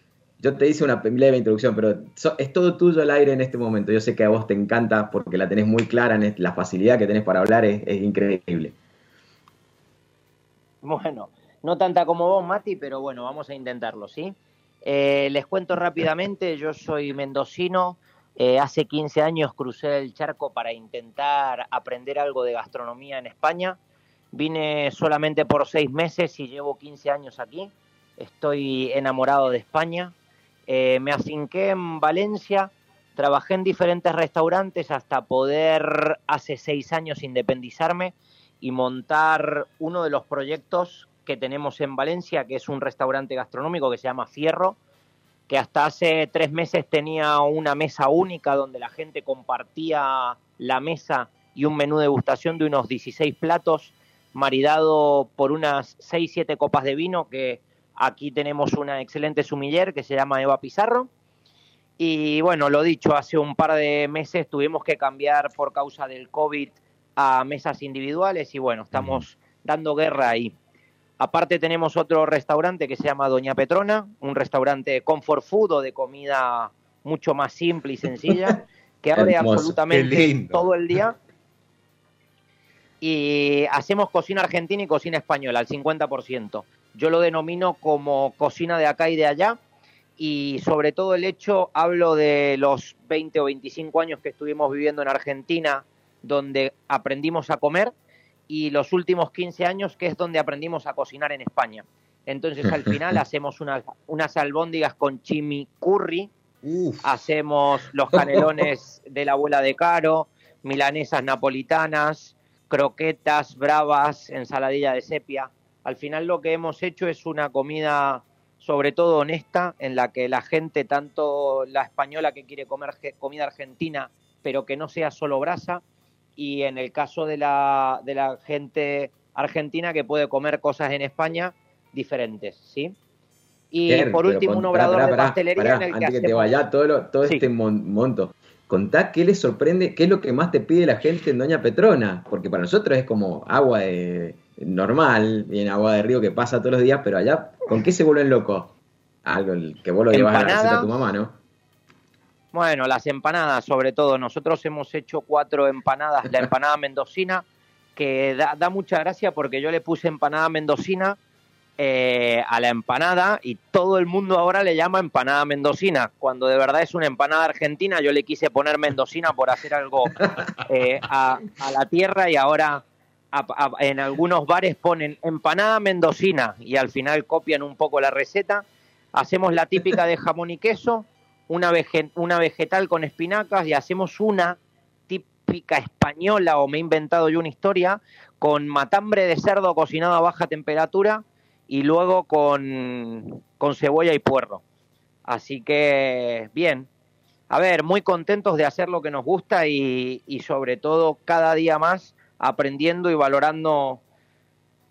Yo te hice una leve introducción, pero es todo tuyo el aire en este momento. Yo sé que a vos te encanta porque la tenés muy clara, la facilidad que tenés para hablar es increíble. Bueno, no tanta como vos, Mati, pero bueno, vamos a intentarlo, ¿sí? Eh, les cuento rápidamente, yo soy mendocino, eh, hace 15 años crucé el charco para intentar aprender algo de gastronomía en España. Vine solamente por seis meses y llevo 15 años aquí. Estoy enamorado de España. Eh, me afinqué en Valencia, trabajé en diferentes restaurantes hasta poder hace seis años independizarme y montar uno de los proyectos que tenemos en Valencia, que es un restaurante gastronómico que se llama Fierro, que hasta hace tres meses tenía una mesa única donde la gente compartía la mesa y un menú de degustación de unos 16 platos, maridado por unas 6-7 copas de vino, que aquí tenemos una excelente sumiller que se llama Eva Pizarro. Y bueno, lo dicho, hace un par de meses tuvimos que cambiar por causa del COVID a mesas individuales y bueno, estamos dando guerra ahí. Aparte tenemos otro restaurante que se llama Doña Petrona, un restaurante de comfort food o de comida mucho más simple y sencilla, que abre absolutamente todo el día. Y hacemos cocina argentina y cocina española al 50%. Yo lo denomino como cocina de acá y de allá. Y sobre todo el hecho, hablo de los 20 o 25 años que estuvimos viviendo en Argentina, donde aprendimos a comer, y los últimos 15 años, que es donde aprendimos a cocinar en España. Entonces al final hacemos unas, unas albóndigas con chimichurri, hacemos los canelones de la abuela de Caro, milanesas napolitanas, croquetas bravas, ensaladilla de sepia. Al final lo que hemos hecho es una comida sobre todo honesta, en la que la gente, tanto la española que quiere comer comida argentina, pero que no sea solo brasa, y en el caso de la, de la gente argentina que puede comer cosas en España diferentes, ¿sí? Y por último, un obrador de pastelería en el que, antes que te vaya todo, todo este monto. Contá qué les sorprende, qué es lo que más te pide la gente en Doña Petrona, porque para nosotros es como agua de, normal, bien agua de río que pasa todos los días, pero allá, ¿con qué se vuelven locos? Algo que vos lo llevas a la receta a tu mamá, ¿no? Bueno, las empanadas, sobre todo. Nosotros hemos hecho cuatro empanadas. La empanada mendocina, que da, da mucha gracia porque yo le puse empanada mendocina eh, a la empanada y todo el mundo ahora le llama empanada mendocina, cuando de verdad es una empanada argentina. Yo le quise poner mendocina por hacer algo eh, a, la tierra y ahora en algunos bares ponen empanada mendocina y al final copian un poco la receta. Hacemos la típica de jamón y queso, una, una vegetal con espinacas y hacemos una típica española o me he inventado yo una historia con matambre de cerdo cocinado a baja temperatura y luego con, con cebolla y puerro. Así que bien, a ver, muy contentos de hacer lo que nos gusta y, y, sobre todo cada día más aprendiendo y valorando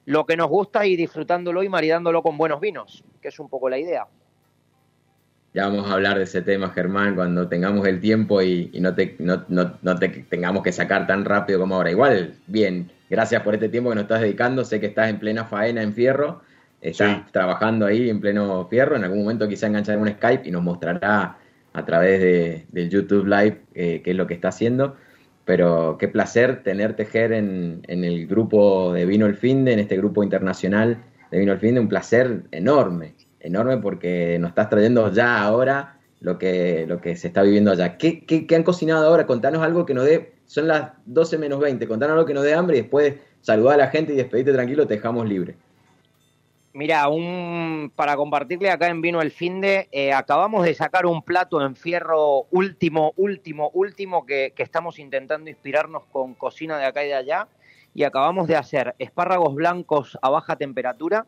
lo que nos gusta y disfrutándolo y maridándolo con buenos vinos, que es un poco la idea. Ya vamos a hablar de ese tema, Germán, cuando tengamos el tiempo y, no, te, no, no, no, te tengamos que sacar tan rápido como ahora. Igual, bien, gracias por este tiempo que nos estás dedicando. Sé que estás en plena faena en fierro está trabajando ahí en pleno fierro. En algún momento quizá enganchar un Skype y nos mostrará a través de, del YouTube Live eh, qué es lo que está haciendo. Pero qué placer tener Tejer en, en, el grupo de Vino el Finde, en este grupo internacional de Vino el Finde. Un placer enorme, enorme porque nos estás trayendo ya ahora lo que, lo que se está viviendo allá. ¿Qué, qué, qué han cocinado ahora? Contanos algo que nos dé, son las 12 menos 20, contanos algo que nos dé hambre y después saludar a la gente y despedirte tranquilo, te dejamos libre. Mira, un, para compartirle acá en Vino el Finde, eh, acabamos de sacar un plato en fierro último, último, último, que, estamos intentando inspirarnos con cocina de acá y de allá, y acabamos de hacer espárragos blancos a baja temperatura,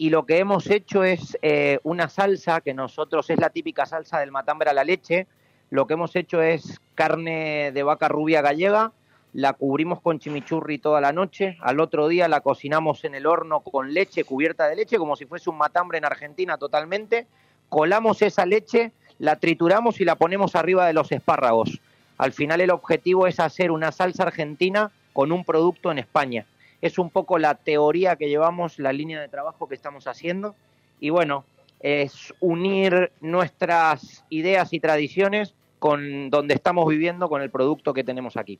y lo que hemos hecho es eh, una salsa, que nosotros es la típica salsa del matambre a la leche, lo que hemos hecho es carne de vaca rubia gallega, la cubrimos con chimichurri toda la noche, al otro día la cocinamos en el horno con leche cubierta de leche, como si fuese un matambre en Argentina totalmente, colamos esa leche, la trituramos y la ponemos arriba de los espárragos. Al final el objetivo es hacer una salsa argentina con un producto en España. Es un poco la teoría que llevamos, la línea de trabajo que estamos haciendo. Y bueno, es unir nuestras ideas y tradiciones con donde estamos viviendo, con el producto que tenemos aquí.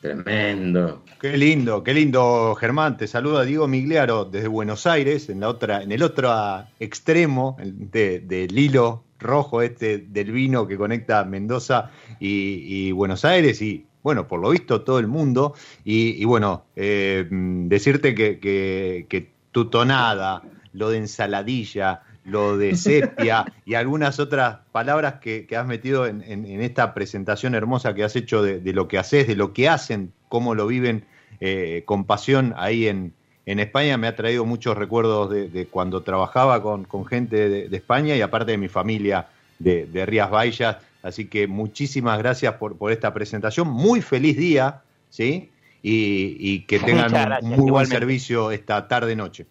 Tremendo. Qué lindo, qué lindo, Germán. Te saluda Diego Migliaro desde Buenos Aires, en la otra, en el otro extremo del hilo rojo este del vino que conecta Mendoza y, Buenos Aires y bueno, por lo visto todo el mundo. Y, bueno, eh, decirte que, que tu tonada, lo de ensaladilla, lo de sepia y algunas otras palabras que, has metido en, esta presentación hermosa que has hecho de, lo que haces, de lo que hacen, cómo lo viven eh, con pasión ahí en, España. Me ha traído muchos recuerdos de, cuando trabajaba con, gente de, España y aparte de mi familia de, Rías Baixas. Así que muchísimas gracias por, esta presentación. Muy feliz día, ¿sí? Y, que tengan un muy buen servicio esta tarde-noche.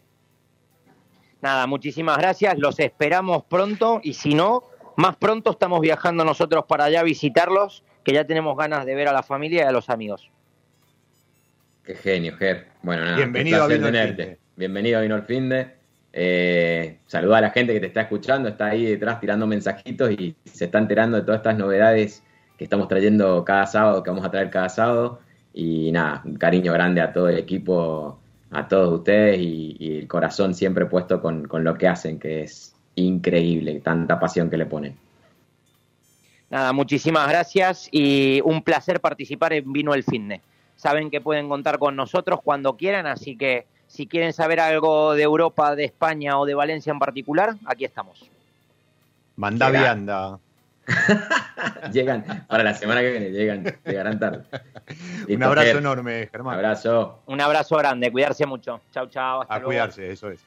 Nada, muchísimas gracias, los esperamos pronto y si no, más pronto estamos viajando nosotros para allá a visitarlos, que ya tenemos ganas de ver a la familia y a los amigos. Qué genio, Ger. Bueno, nada, Bienvenido a Vino. Finde. Bienvenido a Vino al Finde. Eh, saluda a la gente que te está escuchando, está ahí detrás tirando mensajitos y se está enterando de todas estas novedades que estamos trayendo cada sábado, que vamos a traer cada sábado. Y nada, un cariño grande a todo el equipo, a todos ustedes y, el corazón siempre puesto con, con lo que hacen, que es increíble, tanta pasión que le ponen. Nada, muchísimas gracias y un placer participar en Vino el Finde. Saben que pueden contar con nosotros cuando quieran, así que si quieren saber algo de Europa, de España o de Valencia en particular, aquí estamos. Mandá Será. vianda. llegan, para la semana que viene, llegan, llegarán tarde. Un abrazo Ger. enorme, Un Germán. abrazo. Un abrazo grande, cuidarse mucho. Chau, chau. Hasta A luego. cuidarse, eso es.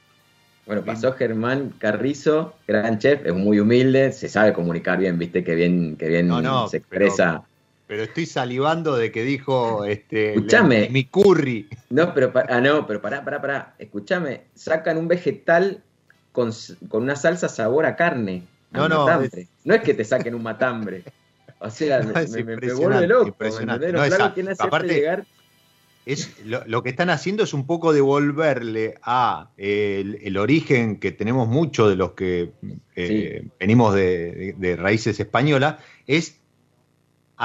Bueno, pasó Germán Carrizo, gran chef, es muy humilde, se sabe comunicar bien, viste que bien, que bien No, no, se expresa. Pero estoy salivando de que dijo este Escuchame. mi curry. No, pero ah, no, pero pará, pará, pará. Escúchame, sacan un vegetal con, con una salsa sabor a carne. a No, no, es- No es que te saquen un matambre. O sea, No, me, es me- vuelve loco. hacerte aparte- llegar. Es, lo, lo que están haciendo es un poco devolverle a eh, el, el origen que tenemos muchos de los que eh, venimos de, de- de raíces españolas, es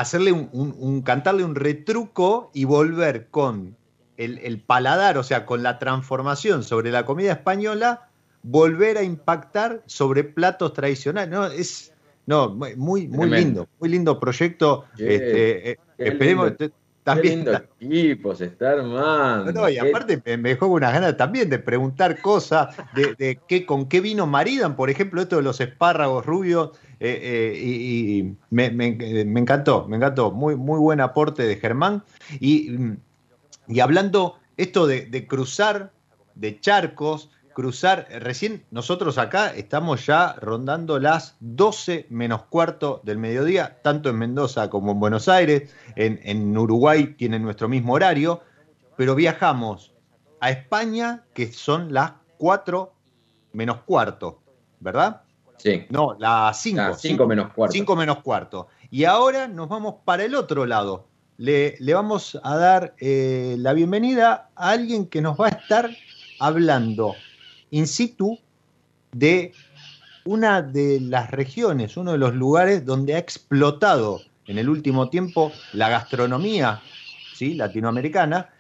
hacerle un, un- un- cantarle un retruco y volver con el, el paladar, o sea, con la transformación sobre la comida española, volver a impactar sobre platos tradicionales. No, es no, muy, muy Tremendo. lindo, muy lindo proyecto. Este, eh, esperemos lindo. te- Qué también lindo equipo se está armando. no, y aparte me, me dejó unas ganas también de preguntar cosas, de, de qué, con qué vino maridan, por ejemplo, esto de los espárragos rubios, eh, eh, y, y me, me- me encantó, me encantó, muy, muy buen aporte de Germán. Y, mm, y hablando esto de, cruzar, de charcos, cruzar, eh, recién nosotros acá estamos ya rondando las 12 menos cuarto del mediodía, tanto en Mendoza como en Buenos Aires, en, en Uruguay tienen nuestro mismo horario, pero viajamos a España, que son las 4 menos cuarto, ¿verdad? Sí, No, las 5. Ah, cinco menos cuarto. 5 menos cuarto. Y ahora nos vamos para el otro lado. Le, le vamos a dar eh, la bienvenida a alguien que nos va a estar hablando in situ de una de las regiones, uno de los lugares donde ha explotado en el último tiempo la gastronomía ¿sí? latinoamericana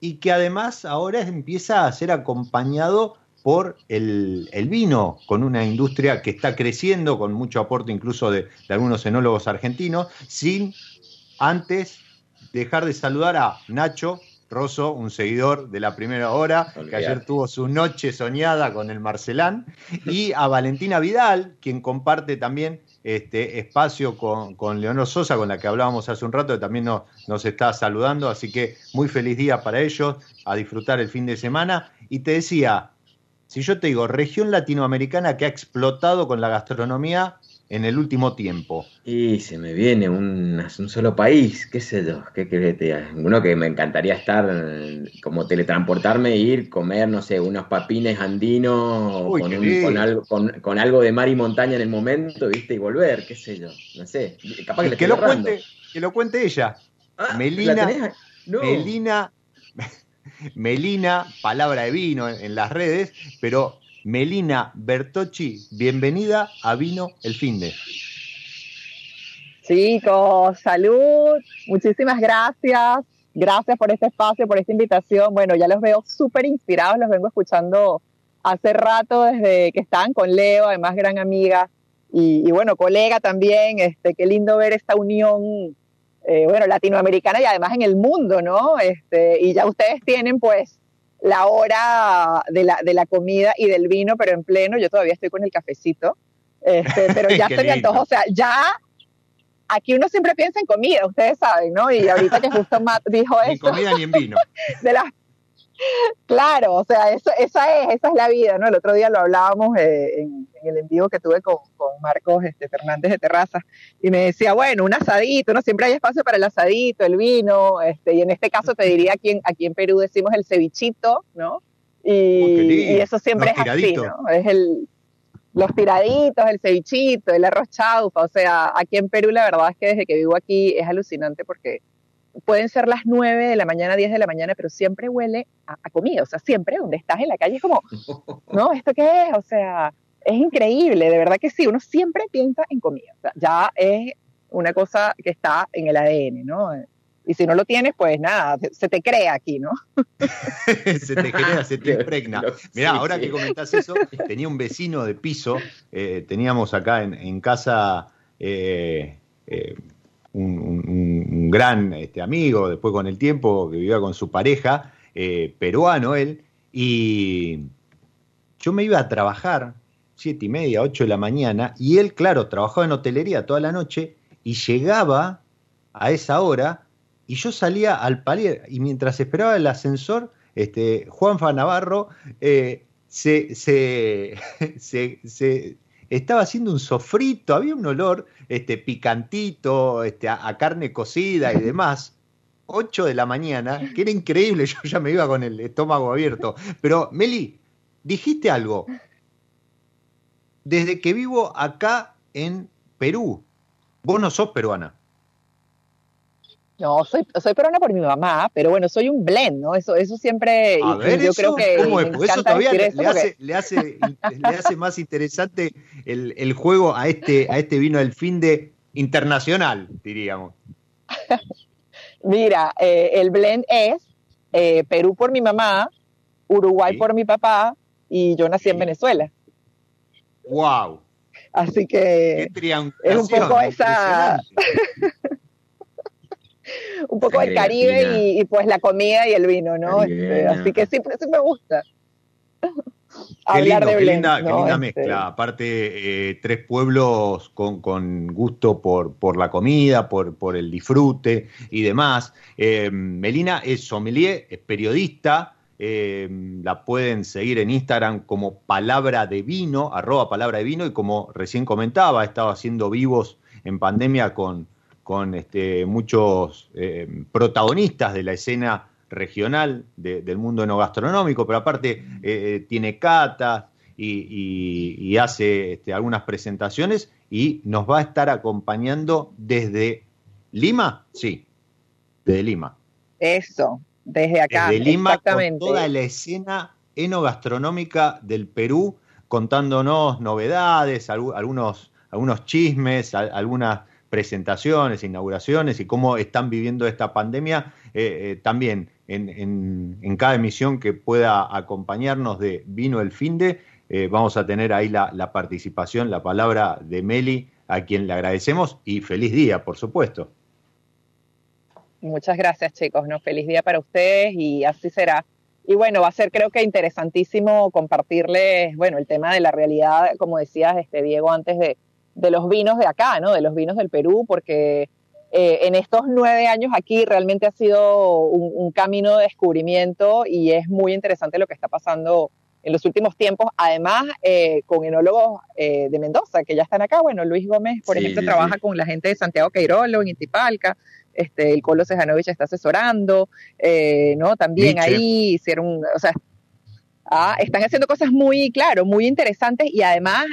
y que además ahora empieza a ser acompañado por el, el vino, con una industria que está creciendo, con mucho aporte incluso de, de algunos enólogos argentinos, sin antes dejar de saludar a Nacho Rosso, un seguidor de la primera hora, que ayer tuvo su noche soñada con el Marcelán, y a Valentina Vidal, quien comparte también este espacio con, con Leonor Sosa, con la que hablábamos hace un rato, que también nos, nos está saludando, así que muy feliz día para ellos, a disfrutar el fin de semana. Y te decía, si yo te digo, región latinoamericana que ha explotado con la gastronomía en el último tiempo. Y se me viene un, un solo país, qué sé yo, qué querés? Uno que me encantaría estar, como teletransportarme e ir, comer, no sé, unos papines andinos Uy, con, un- algo, con, con algo de mar y montaña en el momento, ¿viste? Y volver, qué sé yo, no sé. Capaz que, lo, cuente, que lo cuente ella. Ah, Melina-. Melina, Melina, palabra de vino en, las redes, pero Melina Bertocci, bienvenida a Vino el Finde. Chicos, salud, muchísimas gracias. Gracias por este espacio, por esta invitación. Bueno, ya los veo súper inspirados, los vengo escuchando hace rato desde que estaban con Leo, además gran amiga y, y bueno, colega también. Este, qué lindo ver esta unión, eh, bueno, latinoamericana y además en el mundo, ¿no? Este, y ya ustedes tienen pues la hora de la, de la comida y del vino, pero en pleno, yo todavía estoy con el cafecito, este, pero ya se me o sea, ya aquí uno siempre piensa en comida, ustedes saben, ¿no? Y ahorita que justo Matt dijo Ni eso, comida ni en vino. de las... Claro, o sea, eso, esa, es, esa es la vida, ¿no? El otro día lo hablábamos eh, en, en el envío que tuve con, con Marcos este, Fernández de Terraza, y me decía, bueno, un asadito, ¿no? Siempre hay espacio para el asadito, el vino, este, y en este caso te diría, aquí en, aquí en Perú decimos el cevichito, ¿no? Y, eso siempre los es así. ¿no? Es el... los tiraditos, el cevichito, el arroz chaufa, o sea, aquí en Perú la verdad es que desde que vivo aquí es alucinante porque pueden ser las 9 de la mañana, 10 de la mañana, pero siempre huele a, comida, o sea, siempre donde estás en la calle es como, no, ¿esto qué es? O sea, es increíble, de verdad que sí, uno siempre piensa en comida, o sea, ya es una cosa que está en el ADN, ¿no? Y si no lo tienes, pues nada, se te crea aquí, ¿no? se te crea, se te impregna. Mirá, ahora que comentás eso, tenía un vecino de piso, eh, teníamos acá en, casa eh, eh, un, gran este, amigo, después con el tiempo, que vivía con su pareja, peruano él, y yo me iba a trabajar, siete y media, ocho de la mañana, y él, claro, trabajaba en hotelería toda la noche, y llegaba a esa hora y yo salía al palier y mientras esperaba el ascensor, este, Juanfa Navarro eh, se, se, estaba haciendo un sofrito, había un olor este, picantito, este, a, carne cocida y demás. 8 de la mañana, que era increíble, yo ya me iba con el estómago abierto. Pero, Meli, dijiste algo. Desde que vivo acá en Perú, vos no sos peruana. No, soy, soy peruana por mi mamá, pero bueno, soy un blend, ¿no? Eso, eso siempre. A ver, yo creo que. ¿cómo es? eso todavía le, hace, le, hace, le, hace, más interesante el, el, juego a este, a este vino del fin de internacional, diríamos. Mira, eh, el blend es eh, Perú por mi mamá, Uruguay por mi papá y yo nací en Venezuela. ¡Wow! Así que es un poco esa un poco del Caribe y, pues la comida y el vino, ¿no? Este, así que sí, sí me gusta. Qué, lindo, qué, linda, qué linda, este, mezcla. Aparte, eh, tres pueblos con, gusto por, por, la comida, por, por, el disfrute y demás. Eh, Melina es sommelier, es periodista. Eh, la pueden seguir en Instagram como palabra de vino, arroba palabra de vino, y como recién comentaba, ha estado haciendo vivos en pandemia con, con este, muchos eh, protagonistas de la escena regional del mundo enogastronómico, pero aparte eh, eh, tiene catas y, hace este, algunas presentaciones y nos va a estar acompañando desde Lima, sí, desde Lima. Eso, desde acá. Desde Lima, con toda la escena enogastronómica del Perú, contándonos novedades, algunos, algunos chismes, algunas presentaciones, inauguraciones y cómo están viviendo esta pandemia, eh, eh, también en, cada emisión que pueda acompañarnos de Vino el Finde, eh, vamos a tener ahí la, participación, la palabra de Meli, a quien le agradecemos y feliz día, por supuesto. Muchas gracias, chicos. ¿no? Feliz día para ustedes y así será. Y bueno, va a ser creo que interesantísimo compartirles, bueno, el tema de la realidad, como decías, este Diego, antes de, de los vinos de acá, ¿no? De los vinos del Perú, porque eh, en estos nueve años aquí realmente ha sido un, camino de descubrimiento y es muy interesante lo que está pasando en los últimos tiempos, además eh, con enólogos eh, de Mendoza, que ya están acá. Bueno, Luis Gómez, por ejemplo, trabaja con la gente de Santiago Queirolo en Intipalca, este, el Colo Sejanovic está asesorando, ¿no? También ahí hicieron, o sea, ah, están haciendo cosas muy, claro, muy interesantes y además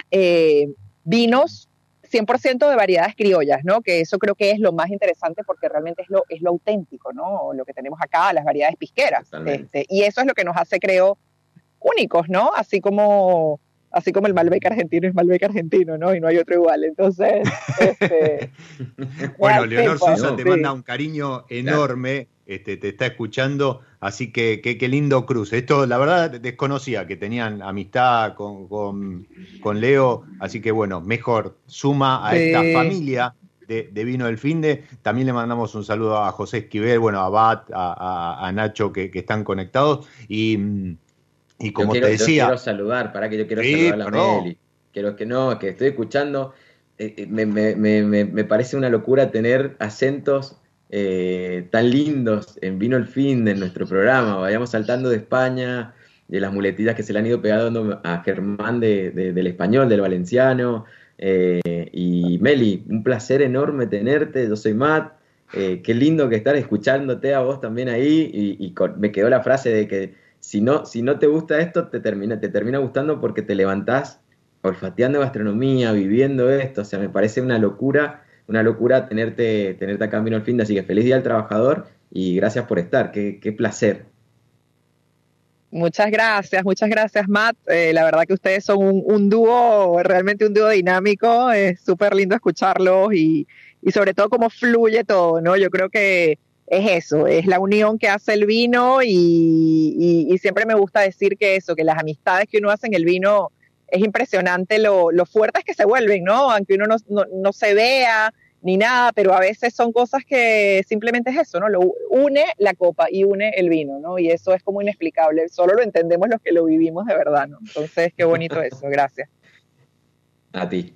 vinos 100% de variedades criollas, ¿no? Que eso creo que es lo más interesante porque realmente es lo, es lo auténtico, ¿no? Lo que tenemos acá, las variedades pisqueras. Este, y eso es lo que nos hace, creo, únicos, ¿no? Así como así como el Malbec argentino es Malbec argentino, ¿no? Y no hay otro igual. Entonces, este, bueno, Leonor Sosa te manda un cariño enorme, este, te está escuchando, así que qué lindo cruce. Esto, la verdad, desconocía que tenían amistad con, con, Leo, así que bueno, mejor suma a esta familia. De, Vino del Finde. También le mandamos un saludo a José Esquivel, bueno, a Bat, a, Nacho que, que, están conectados. Y mm, y como te decía. quiero saludar, para que yo quiero saludar a la Meli. Quiero que no, que estoy escuchando. Eh, eh, me, me, me, me, parece una locura tener acentos eh, tan lindos en Vino el Fin de nuestro programa. Vayamos saltando de España, de las muletillas que se le han ido pegando a Germán de, del español, del valenciano. y Meli, un placer enorme tenerte. Yo soy Matt. qué lindo que estar escuchándote a vos también ahí. Y, y me quedó la frase de que si no, si no te gusta esto, te termina, te termina gustando porque te levantás olfateando gastronomía, viviendo esto, o sea, me parece una locura, una locura tenerte, tenerte acá en Vino al Fin, así que feliz día al trabajador y gracias por estar, qué, qué placer. Muchas gracias, muchas gracias Matt. Eh, la verdad que ustedes son un, dúo, realmente un dúo dinámico, es súper lindo escucharlos y, y sobre todo cómo fluye todo, ¿no? Yo creo que es eso, es la unión que hace el vino y, siempre me gusta decir que eso, que las amistades que uno hace en el vino es impresionante lo, fuertes que se vuelven, ¿no? Aunque uno no, no, no se vea, ni nada, pero a veces son cosas que simplemente es eso, ¿no? Lo une la copa y une el vino, ¿no? Y eso es como inexplicable, solo lo entendemos los que lo vivimos de verdad, ¿no? Entonces, qué bonito eso, gracias. A ti.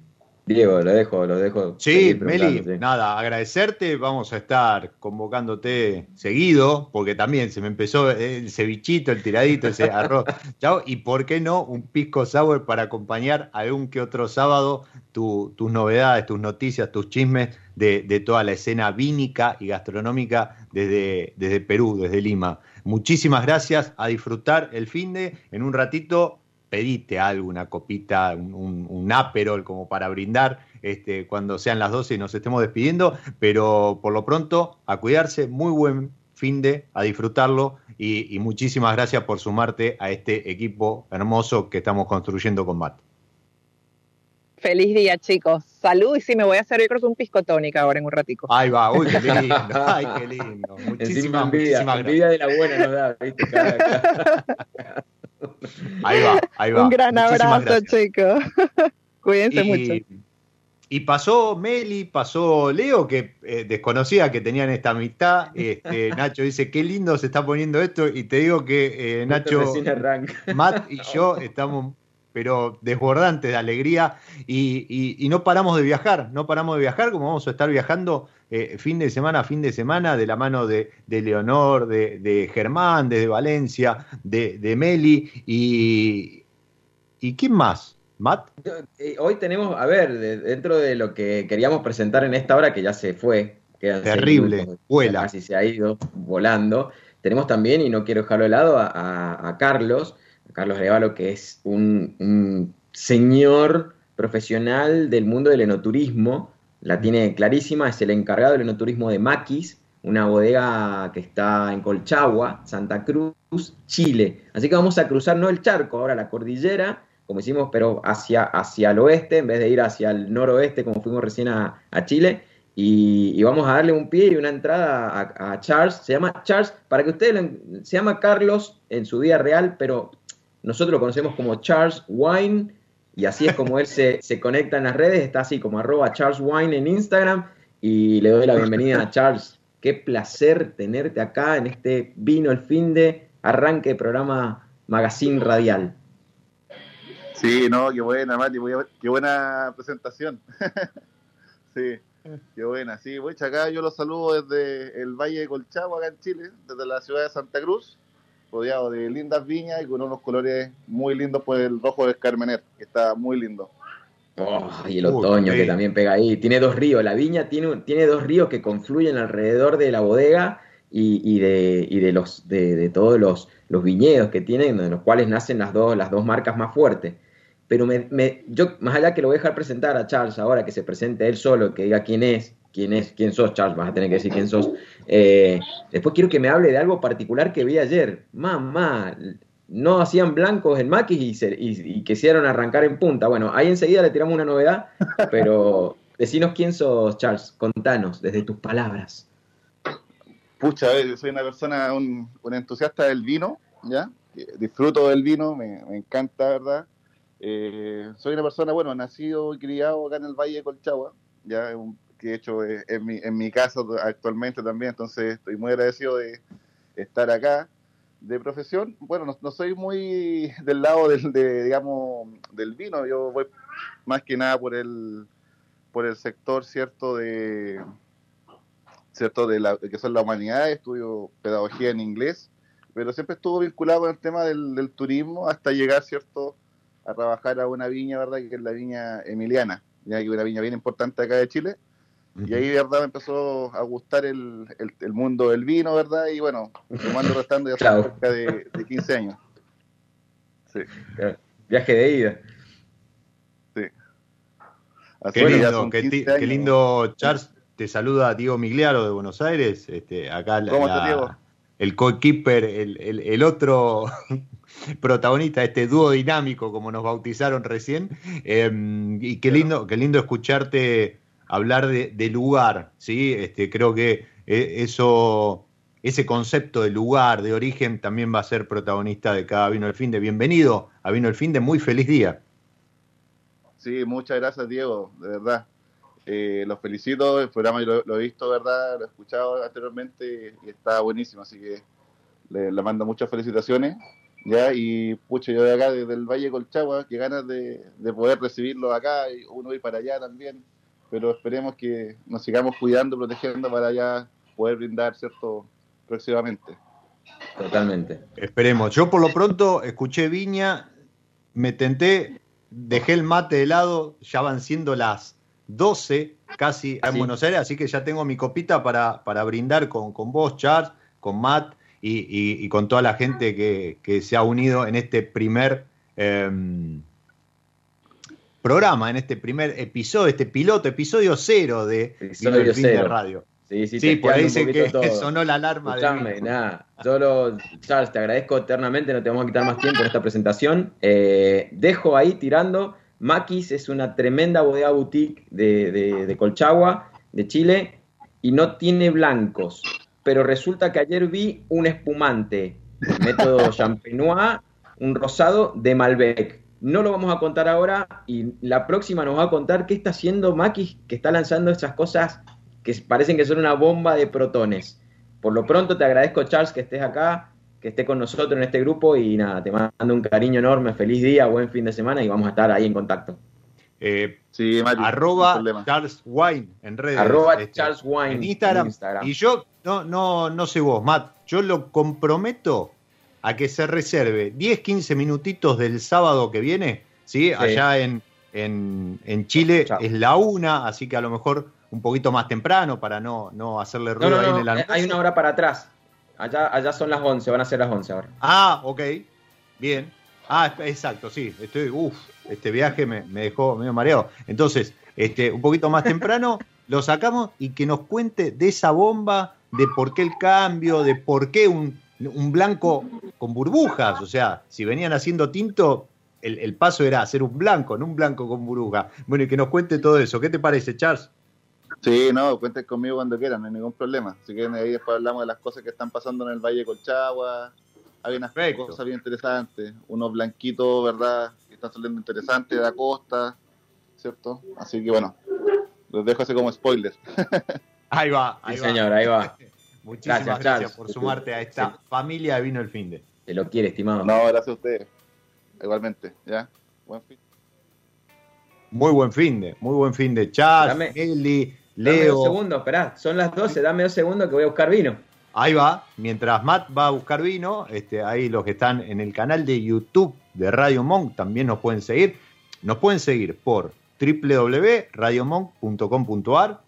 Diego, lo dejo, lo dejo. Sí, Meli, nada, agradecerte. Vamos a estar convocándote seguido, porque también se me empezó el cevichito, el tiradito, ese arroz. Chao. Y por qué no, un pisco sour para acompañar algún que otro sábado tus novedades, tus noticias, tus chismes de, de, toda la escena vínica y gastronómica desde, desde Perú, desde Lima. Muchísimas gracias, a disfrutar el fin de. En un ratito pedite algo, una copita, un, un, aperol como para brindar este, cuando sean las 12 y nos estemos despidiendo, pero por lo pronto a cuidarse, muy buen fin de, a disfrutarlo y, y muchísimas gracias por sumarte a este equipo hermoso que estamos construyendo con Matt. Feliz día, chicos. Salud y sí, me voy a hacer yo creo que un piscotónica ahora en un ratico. Ahí va, uy, qué lindo, ay, qué lindo. Muchísimas, envidia, muchísimas envidia de la buena nos da, ¿viste? Ahí va, ahí va. Un gran abrazo, chicos. Cuídense y, mucho. Y pasó Meli, pasó Leo, que eh, desconocía que tenían esta amistad. Este, Nacho dice, qué lindo se está poniendo esto. Y te digo que eh, Nacho, Matt y yo estamos pero desbordantes de alegría y, y, y, no paramos de viajar, no paramos de viajar como vamos a estar viajando eh, fin de semana a fin de semana de la mano de, de Leonor, de, de, Germán, desde Valencia, de, de Meli y, y ¿quién más? Matt. Hoy tenemos, a ver, dentro de lo que queríamos presentar en esta hora, que ya se fue, quedan terrible, minutos, vuela. Casi se ha ido volando. Tenemos también, y no quiero dejarlo de lado, a, a, a Carlos, Carlos Revalo, que es un, un, señor profesional del mundo del enoturismo, la tiene clarísima, es el encargado del enoturismo de Maquis, una bodega que está en Colchagua, Santa Cruz, Chile. Así que vamos a cruzar no el charco, ahora la cordillera, como hicimos, pero hacia, hacia el oeste, en vez de ir hacia el noroeste, como fuimos recién a, Chile. Y, vamos a darle un pie y una entrada a, a Charles. Se llama Charles, para que ustedes lo, se llama Carlos en su vida real, pero nosotros lo conocemos como Charles Wine y así es como él se, se, conecta en las redes, está así como arroba Charles Wine en Instagram y le doy la bienvenida a Charles. Qué placer tenerte acá en este Vino el Fin de arranque de programa Magazine Radial. Sí, no, qué buena, Mati, qué buena presentación. sí, qué buena. Sí, voy acá, yo los saludo desde el Valle de Colchagua, acá en Chile, desde la ciudad de Santa Cruz rodeado de lindas viñas y con unos colores muy lindos, pues el rojo del Carmener, que está muy lindo. Oh, y el otoño Uy, que también pega ahí. Tiene dos ríos, la viña tiene, tiene dos ríos que confluyen alrededor de la bodega y, y de, y de, los, de, de todos los, los, viñedos que tienen, de los cuales nacen las dos, las dos marcas más fuertes. Pero me, me, yo, más allá que lo voy a dejar presentar a Charles ahora, que se presente él solo, que diga quién es, quién es, quién sos, Charles, vas a tener que decir quién sos. Eh, después quiero que me hable de algo particular que vi ayer. Mamá, no hacían blancos en maquis y, se, y, y, quisieron arrancar en punta. Bueno, ahí enseguida le tiramos una novedad, pero decinos quién sos, Charles, contanos desde tus palabras. Pucha, yo soy una persona, un, un entusiasta del vino, ¿ya? Disfruto del vino, me, me encanta, ¿verdad? Eh, soy una persona, bueno, nacido y criado acá en el Valle de Colchagua, ya que he hecho en mi, en mi caso actualmente también, entonces estoy muy agradecido de estar acá. De profesión, bueno, no, no soy muy del lado del, de, digamos, del vino, yo voy más que nada por el, por el sector, ¿cierto?, de, ¿cierto?, de la, que son la humanidad, estudio pedagogía en inglés, pero siempre estuvo vinculado con el tema del, del turismo hasta llegar, ¿cierto?, a trabajar a una viña, ¿verdad?, que es la viña emiliana, ya que es una viña bien importante acá de Chile, y ahí, verdad, me empezó a gustar el, el, el mundo del vino, ¿verdad? Y bueno, tomando restando ya claro. cerca de, de, 15 años. Sí. Viaje de ida. Así Qué lindo, qué, 15 ti- qué lindo, Charles. Te saluda Diego Migliaro de Buenos Aires. Este, acá ¿Cómo la- estás, Diego? El co-keeper, el, el- el otro protagonista, este dúo dinámico, como nos bautizaron recién. Eh, y qué lindo, qué lindo escucharte hablar de, de lugar, ¿sí? Este, creo que eh, eso, ese concepto de lugar, de origen, también va a ser protagonista de cada Vino el Fin de. Bienvenido a Vino el Fin de, muy feliz día. Sí, muchas gracias, Diego, de verdad. Eh, los felicito, el programa yo lo, lo he visto, ¿verdad? Lo he escuchado anteriormente y está buenísimo, así que le, le mando muchas felicitaciones. ¿ya? Y pucha, yo de acá, desde el Valle Colchagua, que ganas de, de poder recibirlo acá y uno ir para allá también. Pero esperemos que nos sigamos cuidando, protegiendo para allá poder brindar, ¿cierto? Próximamente. Totalmente. Esperemos. Yo por lo pronto escuché Viña, me tenté, dejé el mate de lado, ya van siendo las 12 casi en Sí. Buenos Aires, así que ya tengo mi copita para, para brindar con, con vos, Charles, con Matt y, y- y con toda la gente que, que se ha unido en este primer em, programa, en este primer episodio, este piloto, episodio cero de Episodio Fin de cero. Radio. Sí, sí, Sí, por ahí que todo. sonó la alarma. de Escuchame, Vino. nada. Solo, Charles, te agradezco eternamente, no te vamos a quitar más tiempo en esta presentación. Eh, dejo ahí tirando. Maquis es una tremenda bodega boutique de, de- de Colchagua, de Chile, y no tiene blancos. Pero resulta que ayer vi un espumante, método Champenois, un rosado de Malbec. No lo vamos a contar ahora y la próxima nos va a contar qué está haciendo Maquis, que está lanzando esas cosas que parecen que son una bomba de protones. Por lo pronto te agradezco, Charles, que estés acá, que estés con nosotros en este grupo y nada, te mando un cariño enorme, feliz día, buen fin de semana y vamos a estar ahí en contacto. Eh, Sí, no arroba. Charles Wine en redes. Arroba este, Charles Wine en Instagram. en Instagram. Y yo, no, no, no sé vos, Matt, yo lo comprometo a que se reserve 10, 15 minutitos del sábado que viene, ¿sí? Allá en, en, en Chile Chao. es la una, así que a lo mejor un poquito más temprano para no, no hacerle No, ruido no, ahí en no, el almuerzo. hay una hora para atrás. Allá, allá son las 11, van a ser las 11 ahora. Ah, ok. Bien. Ah, exacto, sí. Estoy, uf, este viaje me, me dejó medio mareado. Entonces, este, un poquito más temprano lo sacamos y que nos cuente de esa bomba, de por qué el cambio, de por qué un, un blanco con burbujas. O sea, si venían haciendo tinto, el, el paso era hacer un blanco, no un blanco con burbujas. Bueno, y que nos cuente todo eso. ¿Qué te parece, Charles? Sí, no, cuenten conmigo cuando quieran, no hay ningún problema. Si quieren, ahí después hablamos de las cosas que están pasando en el Valle de Colchagua. Hay unas Perfecto. cosas bien interesantes, unos blanquitos, ¿verdad? Que están saliendo interesantes de la costa, ¿cierto? Así que bueno, los dejo así como spoiler. Ahí va, ahí Sí, va. señor, ahí va. Muchísimas Gracias, por sumarte a esta Sí. familia de Vino el Finde. Te lo quiere, estimado. No, gracias a ustedes. Igualmente, ¿ya? Buen fin. Muy buen fin de, muy buen fin de Chas, Dame- Eli, Dame Leo. dos segundos, esperá, son las 12, dame dos segundos que voy a buscar vino. Ahí va, mientras Matt va a buscar vino, este, ahí los que están en el canal de YouTube de Radio Monk también nos pueden seguir. Nos pueden seguir por www.radiomonk.com.ar,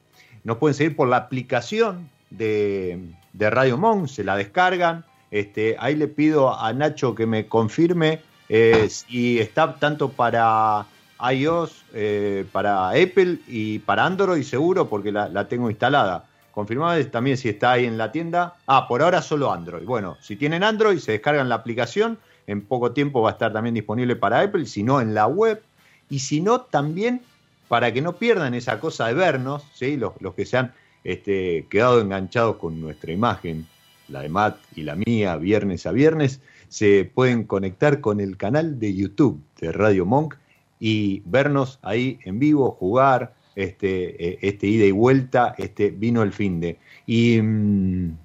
nos pueden seguir por la aplicación de, de Radio Monk, se la descargan. Este, ahí le pido a Nacho que me confirme eh, si está tanto para iOS, eh, para Apple y para Android seguro, porque la, tengo instalada. Confirmado también si está ahí en la tienda. Ah, por ahora solo Android. Bueno, si tienen Android, se descargan la aplicación. En poco tiempo va a estar también disponible para Apple, si no en la web. Y si no, también para que no pierdan esa cosa de vernos, ¿sí? los, los que se han este, quedado enganchados con nuestra imagen, la de Matt y la mía, viernes a viernes, se pueden conectar con el canal de YouTube de Radio Monk y vernos ahí en vivo, jugar, este, eh, este ida y vuelta, este vino el fin de. Y mm,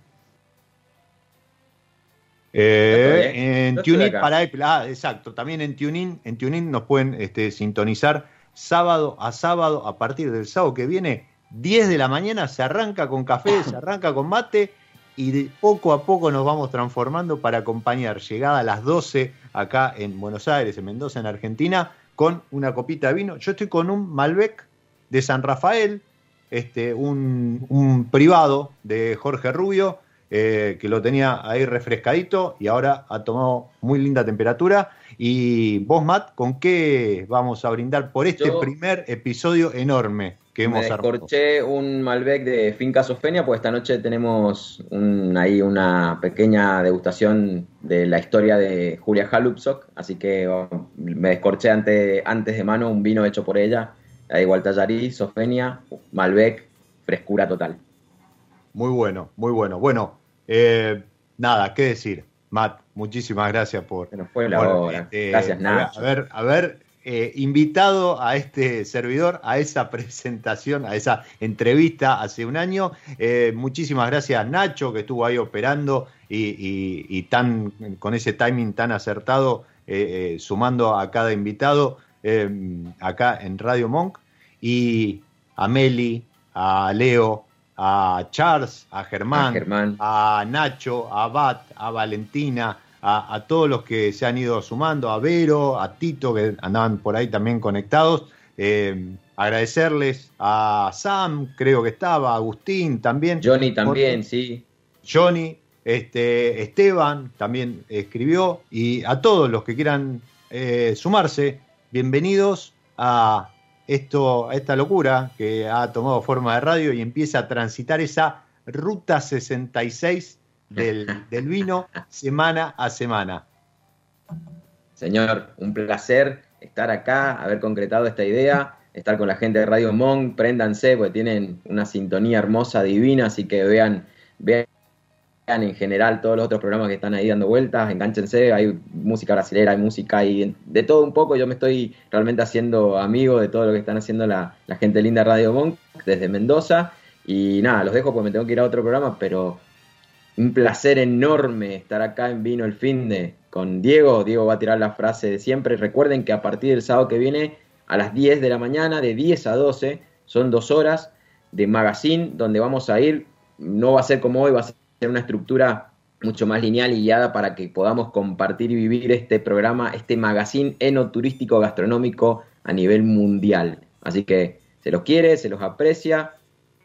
eh, en TuneIn acá. para Apple, ah, exacto, también en TuneIn, en TuneIn nos pueden este, sintonizar sábado a sábado, a partir del sábado que viene, 10 de la mañana, se arranca con café, se arranca con mate y de poco a poco nos vamos transformando para acompañar llegada a las 12 acá en Buenos Aires, en Mendoza, en Argentina, con una copita de vino. Yo estoy con un Malbec de San Rafael, este, un, un privado de Jorge Rubio, eh, que lo tenía ahí refrescadito y ahora ha tomado muy linda temperatura. Y vos, Matt, ¿con qué vamos a brindar por este primer episodio enorme que hemos Me descorché un Malbec de Finca Sofenia, pues esta noche tenemos ahí una pequeña degustación de la historia de Julia Halupsok, así que oh, me descorché ante, antes de mano un vino hecho por ella, ahí Gualtallarí, Sofenia, Malbec, frescura total. Muy bueno, muy bueno. Bueno, eh, nada, qué decir. Matt, muchísimas gracias por. fue la este, gracias, Nacho. Haber, haber eh, invitado a este servidor a esa presentación, a esa entrevista hace un año. Eh, muchísimas gracias, Nacho, que estuvo ahí operando y, tan, con ese timing tan acertado, sumando a cada invitado acá en Radio Monk. Y a Meli, a Leo, a Charles, a Germán, a, Nacho, a Bat, a Valentina, a, todos los que se han ido sumando, a Vero, a Tito, que andaban por ahí también conectados. Eh, agradecerles a Sam, creo que estaba, a Agustín también. Johnny también, sí. Johnny, este, Esteban también escribió, y a todos los que quieran eh, sumarse, bienvenidos a esto, esta locura que ha tomado forma de radio y empieza a transitar esa ruta 66 del, del vino semana a semana. Señor, un placer estar acá, haber concretado esta idea, estar con la gente de Radio Monk, préndanse, porque tienen una sintonía hermosa, divina, así que vean, vean en general todos los otros programas que están ahí dando vueltas, enganchense, hay música brasileña, hay música y de todo un poco, yo me estoy realmente haciendo amigo de todo lo que están haciendo la, gente linda Radio Monk desde Mendoza. Y nada, los dejo porque me tengo que ir a otro programa, pero un placer enorme estar acá en Vino el Fin de con Diego, Diego va a tirar la frase de siempre, recuerden que a partir del sábado que viene a las 10 de la mañana, de 10 a 12, son dos horas de magazine donde vamos a ir, no va a ser como hoy, va a ser una estructura mucho más lineal y guiada para que podamos compartir y vivir este programa, este magazine enoturístico gastronómico a nivel mundial. Así que se los quiere, se los aprecia.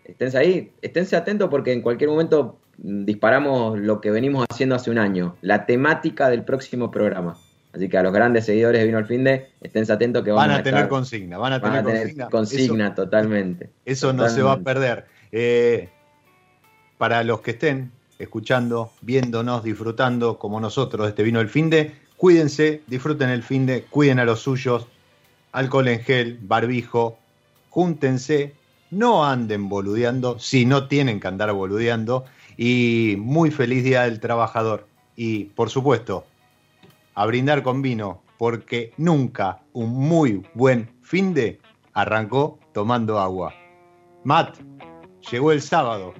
Esténse ahí, esténse atentos porque en cualquier momento mm, disparamos lo que venimos haciendo hace un año, la temática del próximo programa. Así que a los grandes seguidores de Vino al Fin de, esténse atentos que van a, tener consigna, van a tener, consigna. totalmente. Eso no se va a perder. Eh, para los que estén escuchando, viéndonos, disfrutando como nosotros este vino el fin de. Cuídense, disfruten el fin de, cuiden a los suyos, alcohol en gel, barbijo, júntense, no anden boludeando, si no tienen que andar boludeando, y muy feliz Día del Trabajador. Y por supuesto, a brindar con vino, porque nunca un muy buen fin de arrancó tomando agua. Matt, llegó el sábado,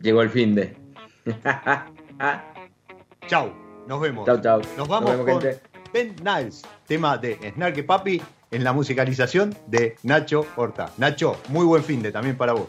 Llegó el fin de. chau, nos vemos. Chau, chau. Nos vamos con Ben Niles, tema de Snarky Papi en la musicalización de Nacho Horta. Nacho, muy buen fin de también para vos.